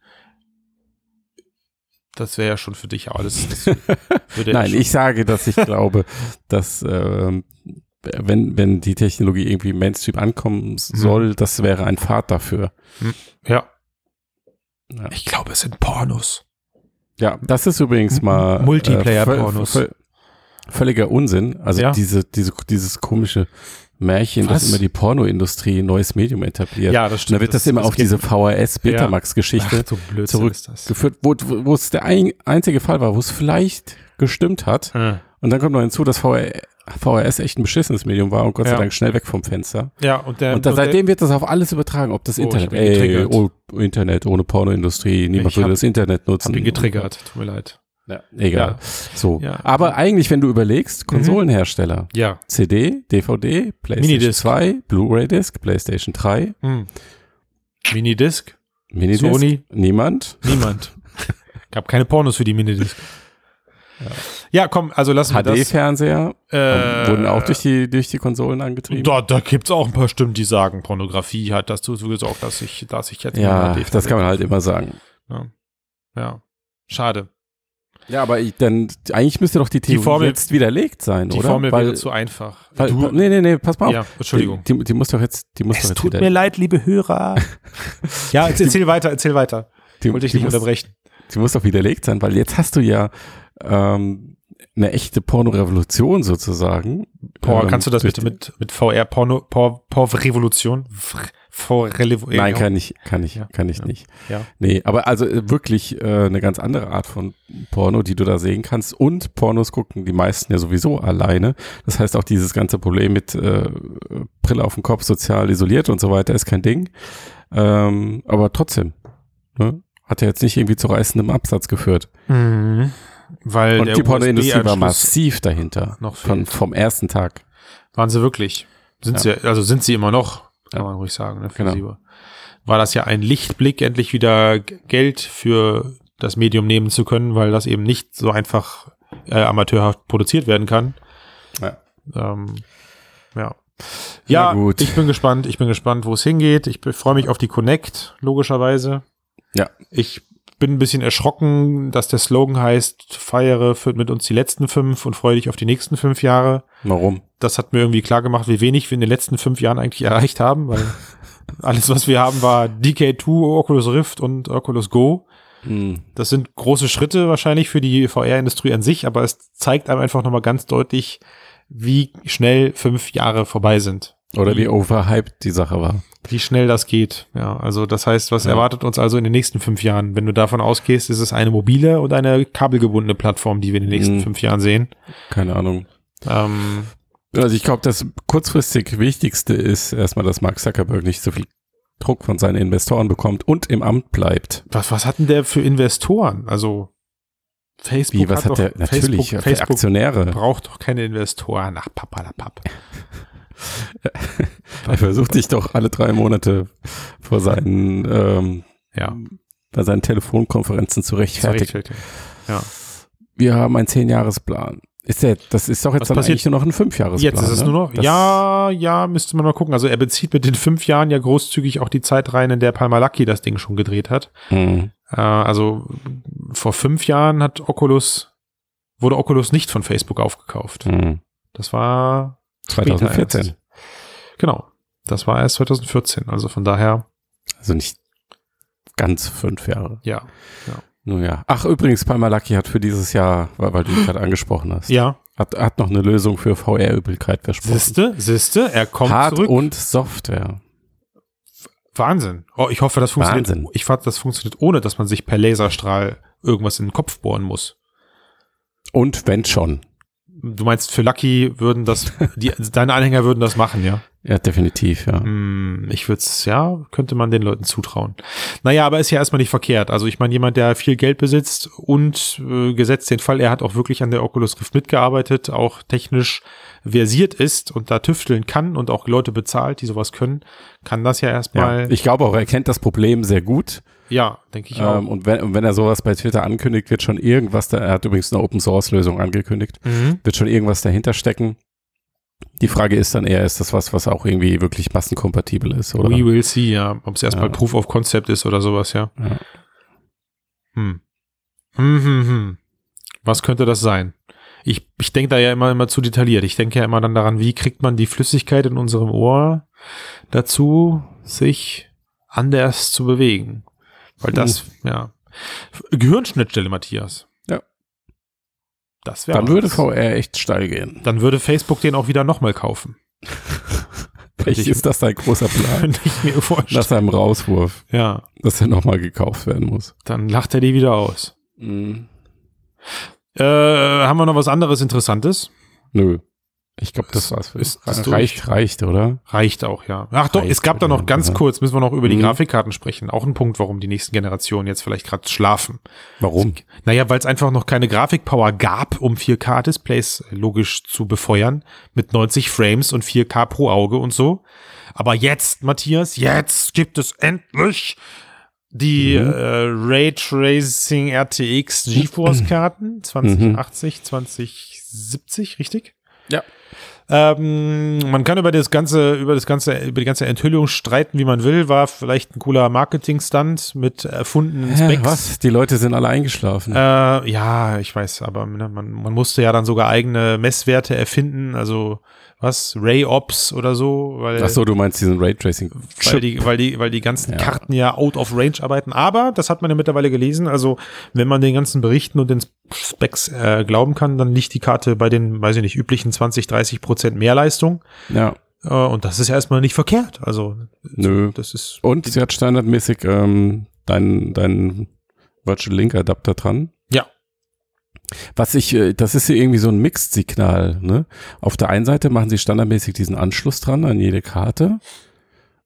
Das wäre ja schon für dich alles. Ja
Nein, ich sage, dass ich glaube, dass ähm, wenn, wenn die Technologie irgendwie Mainstream ankommen soll, das wäre ein Pfad dafür.
Ja. Ich glaube, es sind Pornos.
Ja, das ist übrigens mal äh,
Multiplayer-Pornos.
völ- völliger Unsinn. Also
Ja.
diese, diese, dieses komische Märchen,
Was?
dass immer die Pornoindustrie ein neues Medium etabliert.
Ja, das
Und da wird das, immer auf
geht-
diese VHS-Betamax-Geschichte
Ach, so Blödsinn
zurück-
ist das.
geführt, wo, wo es der ein, einzige Fall war, wo es vielleicht gestimmt hat.
Äh.
Und dann kommt noch hinzu, dass VR, VHS echt ein beschissenes Medium war und Gott sei
Ja.
Dank schnell weg vom Fenster.
Ja, und der,
Und da,
und der-
seitdem wird das auf alles übertragen, ob das
Oh, ich
Internet, ey, oh, Internet ohne Pornoindustrie, niemand
Ich
würde das Internet nutzen.
hab ihn getriggert. Tut mir leid.
Ja, egal.
Ja.
So.
Ja.
Aber eigentlich, wenn du überlegst, Konsolenhersteller,
Ja.
CD, DVD, PlayStation
Minidisc.
2, Blu-ray-Disc, PlayStation 3,
Hm. Minidisc?
Minidisc,
Sony?
niemand.
Niemand. Gab keine Pornos für die Minidisc. Ja, komm, also lassen wir das.
HD-Fernseher
Äh,
wurden auch durch die, durch die Konsolen angetrieben.
Da, da gibt's auch ein paar Stimmen, die sagen, Pornografie hat dazu gesorgt, dass ich, dass ich jetzt
Ja, das kann man halt immer sagen.
Ja. ja. Schade.
Ja, aber ich, dann, eigentlich müsste doch die Theorie
Formel-
jetzt widerlegt sein,
Die
oder?
Formel
weil,
wäre zu einfach.
weil,
du,
nee, nee, nee, pass mal auf.
ja, Entschuldigung.
Die, die, die muss doch jetzt, die muss doch
es
jetzt
tut
wieder,
mir leid, liebe Hörer. ja, erzähl weiter, erzähl weiter.
die,
Wollte ich
die
nicht
muss,
unterbrechen.
Die muss doch widerlegt sein, weil jetzt hast du ja ähm, eine echte Pornorevolution sozusagen.
Por,
Ähm,
kannst du das bitte mit, mit VR Porno, Por, Por Revolution? VR
Nein, kann ich, kann ich,
Ja,
kann ich
ja.
nicht.
Ja.
Nee, aber also äh, wirklich äh, eine ganz andere Art von Porno, die du da sehen kannst. Und Pornos gucken die meisten ja sowieso alleine. Das heißt auch dieses ganze Problem mit äh, Brille auf dem Kopf, sozial isoliert und so weiter ist kein Ding. Ähm, aber trotzdem, ne? hat ja jetzt nicht irgendwie zu reißendem Absatz geführt.
Mhm. Weil
Und
der
die Pornoindustrie war massiv dahinter.
noch
Von, vom ersten Tag.
Waren sie wirklich? Sind sie, also sind sie immer noch, kann
Ja.
man ruhig sagen. Ne, für
Genau.
sie war- das ja ein Lichtblick, endlich wieder Geld für das Medium nehmen zu können, weil das eben nicht so einfach äh, amateurhaft produziert werden kann.
Ja.
Ähm, ja.
Ja,
Ja,
gut.
ich bin gespannt. Ich bin gespannt, wo es hingeht. Ich freue mich auf die Connect, logischerweise.
Ja.
Ich bin ein bisschen erschrocken, dass der Slogan heißt, feiere für, mit uns die letzten fünf und freue dich auf die nächsten fünf Jahre.
Warum?
Das hat mir irgendwie klar gemacht, wie wenig wir in den letzten fünf Jahren eigentlich erreicht haben, weil alles, was wir haben, war DK2, Oculus Rift und Oculus Go.
Hm.
Das sind große Schritte wahrscheinlich für die VR-Industrie an sich, aber es zeigt einem einfach nochmal ganz deutlich, wie schnell fünf Jahre vorbei sind.
Oder wie overhyped die Sache war.
Wie schnell das geht. Ja, also das heißt, was
Ja.
erwartet uns also in den nächsten fünf Jahren? Wenn du davon ausgehst, ist es eine mobile und eine kabelgebundene Plattform, die wir in den nächsten
Mhm.
fünf Jahren sehen.
Keine Ahnung.
Ähm,
Also ich glaube, das kurzfristig Wichtigste ist erstmal, dass Mark Zuckerberg nicht so viel Druck von seinen Investoren bekommt und im Amt bleibt.
was, was hat denn der für Investoren? Also Facebook
Wie, was hat
doch,
der? Natürlich,
Facebook,
für
Facebook
Aktionäre.
braucht doch keine Investoren. Ach, papalapap.
Er versucht sich doch alle drei Monate vor seinen, ähm,
Ja,
bei seinen Telefonkonferenzen zu rechtfertigen.
Ja.
Wir haben einen Zehn-Jahres-Plan. Ist der, das ist doch jetzt
Was
dann
passiert-
eigentlich nur noch ein Fünfjahresplan.
Jetzt ist es
ne?
nur noch,
Das-
ja, ja, müsste man mal gucken. Also er bezieht mit den fünf Jahren ja großzügig auch die Zeit rein, in der Palmalaki das Ding schon gedreht hat.
Hm.
Äh, also vor fünf Jahren hat Oculus, wurde Oculus nicht von Facebook aufgekauft.
Hm.
Das war
2014.
erst. Genau. Das war erst 2014. Also von daher,
Also nicht ganz fünf Jahre.
ja.
Nun ja. Ach, übrigens, Palmalaki hat für dieses Jahr, weil, weil du ihn gerade angesprochen hast,
Ja.
hat, hat noch eine Lösung für VR-Übelkeit versprochen.
Siste, Siste, er kommt
Hard
zurück.
und Software.
Wahnsinn. Oh, ich hoffe, das funktioniert.
Wahnsinn.
Ich fand, das funktioniert ohne, dass man sich per Laserstrahl irgendwas in den Kopf bohren muss.
Und wenn schon.
Du meinst, für Lucky würden das, die, deine Anhänger würden das machen, ja?
Ja, definitiv, ja.
Hm, ich würde es, ja, könnte man den Leuten zutrauen. Naja, aber ist ja erstmal nicht verkehrt. Also ich meine, jemand, der viel Geld besitzt und äh, gesetzt den Fall, er hat auch wirklich an der Oculus Rift mitgearbeitet, auch technisch versiert ist und da tüfteln kann und auch Leute bezahlt, die sowas können, kann das ja
ja.
erstmal,
Ich glaube auch, er kennt das Problem sehr gut.
Ja, denke ich auch.
Ähm, und, wenn, und wenn er sowas bei Twitter ankündigt, wird schon irgendwas da, er hat übrigens eine Open-Source-Lösung angekündigt,
Mhm.
wird schon irgendwas dahinter stecken. Die Frage ist dann eher, ist das was, was auch irgendwie wirklich massenkompatibel ist, oder?
We will see, ja. Ob es erstmal
Ja.
Proof of Concept ist oder sowas, ja.
Ja.
Hm. Hm, hm, hm. Was könnte das sein? Ich, ich denke da ja immer, immer zu detailliert. Ich denke ja immer dann daran, wie kriegt man die Flüssigkeit in unserem Ohr dazu, sich anders zu bewegen. Weil das, ja. Gehirnschnittstelle, Matthias.
Ja.
Das wäre
Dann würde VR echt steil gehen.
Dann würde Facebook den auch wieder nochmal kaufen.
Vielleicht ist das dein großer Plan
ich mir vorstellen.
nach seinem Rauswurf,
ja.
dass er nochmal gekauft werden muss.
Dann lacht er die wieder aus.
Mhm.
Äh, haben wir noch was anderes Interessantes?
Nö. Ich glaube, das. Für
Ist das
reicht, reicht, oder?
Reicht auch, ja. Ach doch,
Reicht
es gab da noch ganz
ja.
kurz, müssen wir noch über die
Mhm.
Grafikkarten sprechen. Auch ein Punkt, warum die nächsten Generationen jetzt vielleicht gerade schlafen.
Warum?
Naja, weil es einfach noch keine Grafikpower gab, um 4K-Displays logisch zu befeuern mit 90 Frames und 4K pro Auge und so. Aber jetzt, Matthias, jetzt gibt es endlich die
Mhm.
äh, Raytracing RTX GeForce-Karten 2080, 2070, richtig? Ähm, man kann über das ganze, über das ganze, über die ganze Enthüllung streiten, wie man will. War vielleicht ein cooler Marketing-Stunt mit erfundenen
Hä,
Specs.
was? Die Leute sind alle eingeschlafen.
Äh, ja, ich weiß, aber ne, man, man musste ja dann sogar eigene Messwerte erfinden, also was, Ray Ops oder so, weil,
Ach so, du meinst diesen Raytracing.
weil, die, weil, die, weil die ganzen
Ja.
Karten ja out of range arbeiten. Aber, das hat man ja mittlerweile gelesen, also wenn man den ganzen Berichten und den Specs äh, glauben kann, dann liegt die Karte bei den, weiß ich nicht, üblichen 20, 30 Prozent mehr Leistung.
Ja.
Äh, und das ist ja erstmal nicht verkehrt. Also,
Nö.
das ist,
Und sie hat standardmäßig ähm, deinen dein Virtual Link Adapter dran.
Ja.
Was ich, äh, das ist ja irgendwie so ein Mixed-Signal. Ne? Auf der einen Seite machen sie standardmäßig diesen Anschluss dran an jede Karte,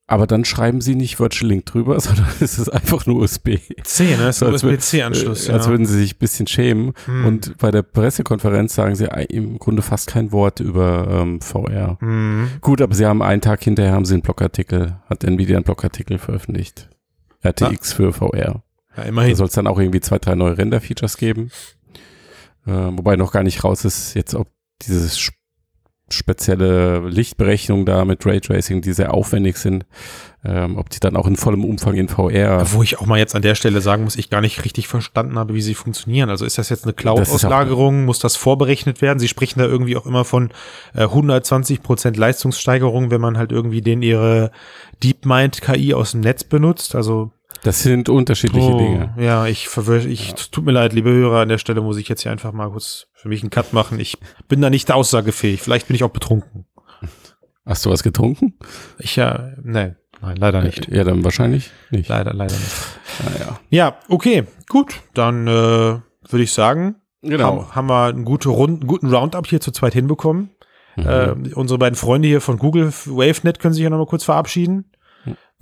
aber dann schreiben sie nicht Virtual Link drüber, sondern es ist einfach nur USB.
C, ne? Ist
So,
ein USB-C-Anschluss.
Äh, Als würden sie sich ein bisschen schämen.
Hm.
Und bei der Pressekonferenz sagen sie im Grunde fast kein Wort über ähm, VR.
Hm.
Gut, aber sie haben einen Tag hinterher haben sie einen Blogartikel, hat Nvidia einen Blogartikel veröffentlicht. RTX für VR.
Ja,
Da
immerhin.
soll es dann auch irgendwie zwei, drei neue Render-Features geben. Äh, wobei noch gar nicht raus ist, jetzt ob dieses sp- spezielle Lichtberechnung da mit Raytracing, die sehr aufwendig sind, ähm, ob die dann auch in vollem Umfang in VR.
Wo ich auch mal jetzt an der Stelle sagen muss, ich gar nicht richtig verstanden habe, wie sie funktionieren. Also ist das jetzt eine Cloud-Auslagerung? Muss das vorberechnet werden? Sie sprechen da irgendwie auch immer von äh, 120 Prozent Leistungssteigerung, wenn man halt irgendwie den ihre DeepMind KI aus dem Netz benutzt. Also
Das sind unterschiedliche
oh,
Dinge.
ja, ich verwirr, ich tut mir leid, liebe Hörer, an der Stelle muss ich jetzt hier einfach mal kurz für mich einen Cut machen. Ich bin da nicht aussagefähig. Vielleicht bin ich auch betrunken.
Hast du was getrunken?
Ich ja, nein, nein, leider nicht.
Ja, dann wahrscheinlich nicht.
Leider, leider nicht.
Naja.
Ja, okay, gut. Dann äh, würde ich sagen,
Genau.
haben, haben wir einen, gute Rund, einen guten Roundup hier zu zweit hinbekommen.
Mhm.
Äh, unsere beiden Freunde hier von Google WaveNet können sich ja noch mal kurz verabschieden.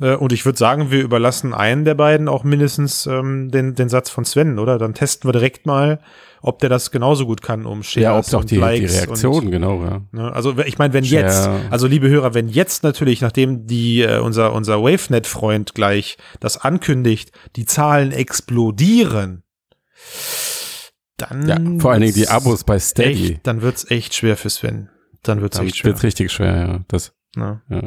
Äh, und ich würde sagen, wir überlassen einen der beiden auch mindestens ähm, den, den Satz von Sven, oder? Dann testen wir direkt mal, ob der das genauso gut kann, um Shares
ja, ob es auch
und
die, die
Likes
Reaktion,
und
genau, ja.
Ne? Also ich meine, wenn
Share.
jetzt, also liebe Hörer, wenn jetzt natürlich, nachdem die äh, unser unser WaveNet-Freund gleich das ankündigt, die Zahlen explodieren, dann
Ja, vor allen Dingen die Abos bei Steady.
echt, dann wird's echt schwer für Sven. Dann wird's
Dann
echt schwer.
wird's richtig schwer, ja. Das,
Ne?
ja.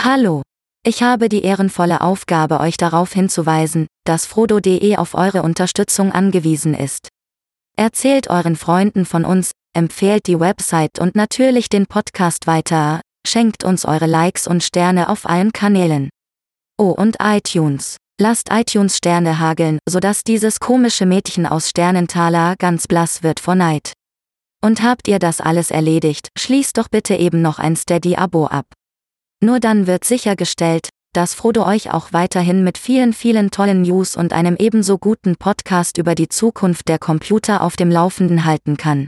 Hallo. Ich habe die ehrenvolle Aufgabe, euch darauf hinzuweisen, dass Frodo.de auf eure Unterstützung angewiesen ist. Erzählt euren Freunden von uns, empfehlt die Website und natürlich den Podcast weiter, schenkt uns eure Likes und Sterne auf allen Kanälen. Oh und iTunes. Lasst iTunes Sterne hageln, sodass dieses komische Mädchen aus Sternentaler ganz blass wird vor Neid. Und habt ihr das alles erledigt, schließt doch bitte eben noch ein Steady-Abo ab. Nur dann wird sichergestellt, dass Frodo euch auch weiterhin mit vielen, vielen tollen News und einem ebenso guten Podcast über die Zukunft der Computer auf dem Laufenden halten kann.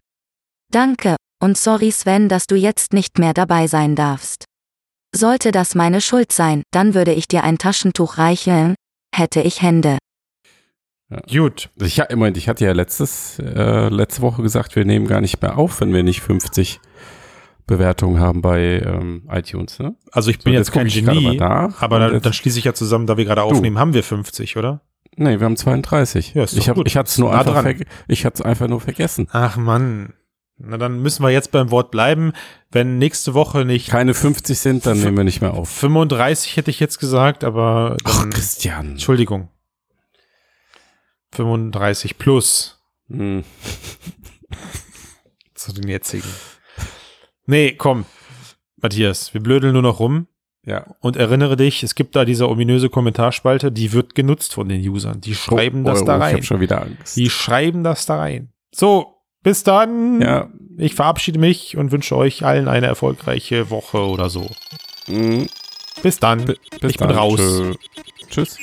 Danke, und sorry Sven, dass du jetzt nicht mehr dabei sein darfst. Sollte das meine Schuld sein, dann würde ich dir ein Taschentuch reichen, hätte ich Hände.
Gut.
Ich, ja, Moment, ich hatte ja letztes, äh, letzte Woche gesagt, wir nehmen gar nicht mehr auf, wenn wir nicht 50 Bewertungen haben bei ähm, iTunes. Ne?
Also ich bin
So,
jetzt kein Genie,
nach.
aber dann, dann schließe ich ja zusammen, da wir gerade aufnehmen, haben wir 50, oder?
Nee, wir haben 32.
Ja, ist
ich hab,
gut.
ich hatte es nur
Nah
einfach, ich hatte es einfach nur vergessen.
Ach Mann. Na dann müssen wir jetzt beim Wort bleiben. Wenn nächste Woche nicht
Keine 50 sind, dann nehmen wir nicht mehr auf.
35 hätte ich jetzt gesagt, aber
Ach,
dann,
Christian.
Entschuldigung. 35 plus
Hm.
zu den jetzigen. Nee, komm. Matthias, wir blödeln nur noch rum.
Ja.
Und erinnere dich, es gibt da diese ominöse Kommentarspalte, die wird genutzt von den Usern. Die schreiben das
oh,
da
Ich
rein.
habe schon wieder Angst.
Die schreiben das da rein. So, bis dann.
ja.
Ich verabschiede mich und wünsche euch allen eine erfolgreiche Woche oder so.
Mhm.
Bis dann.
Bis
ich bin
dann.
raus.
Tschö. Tschüss.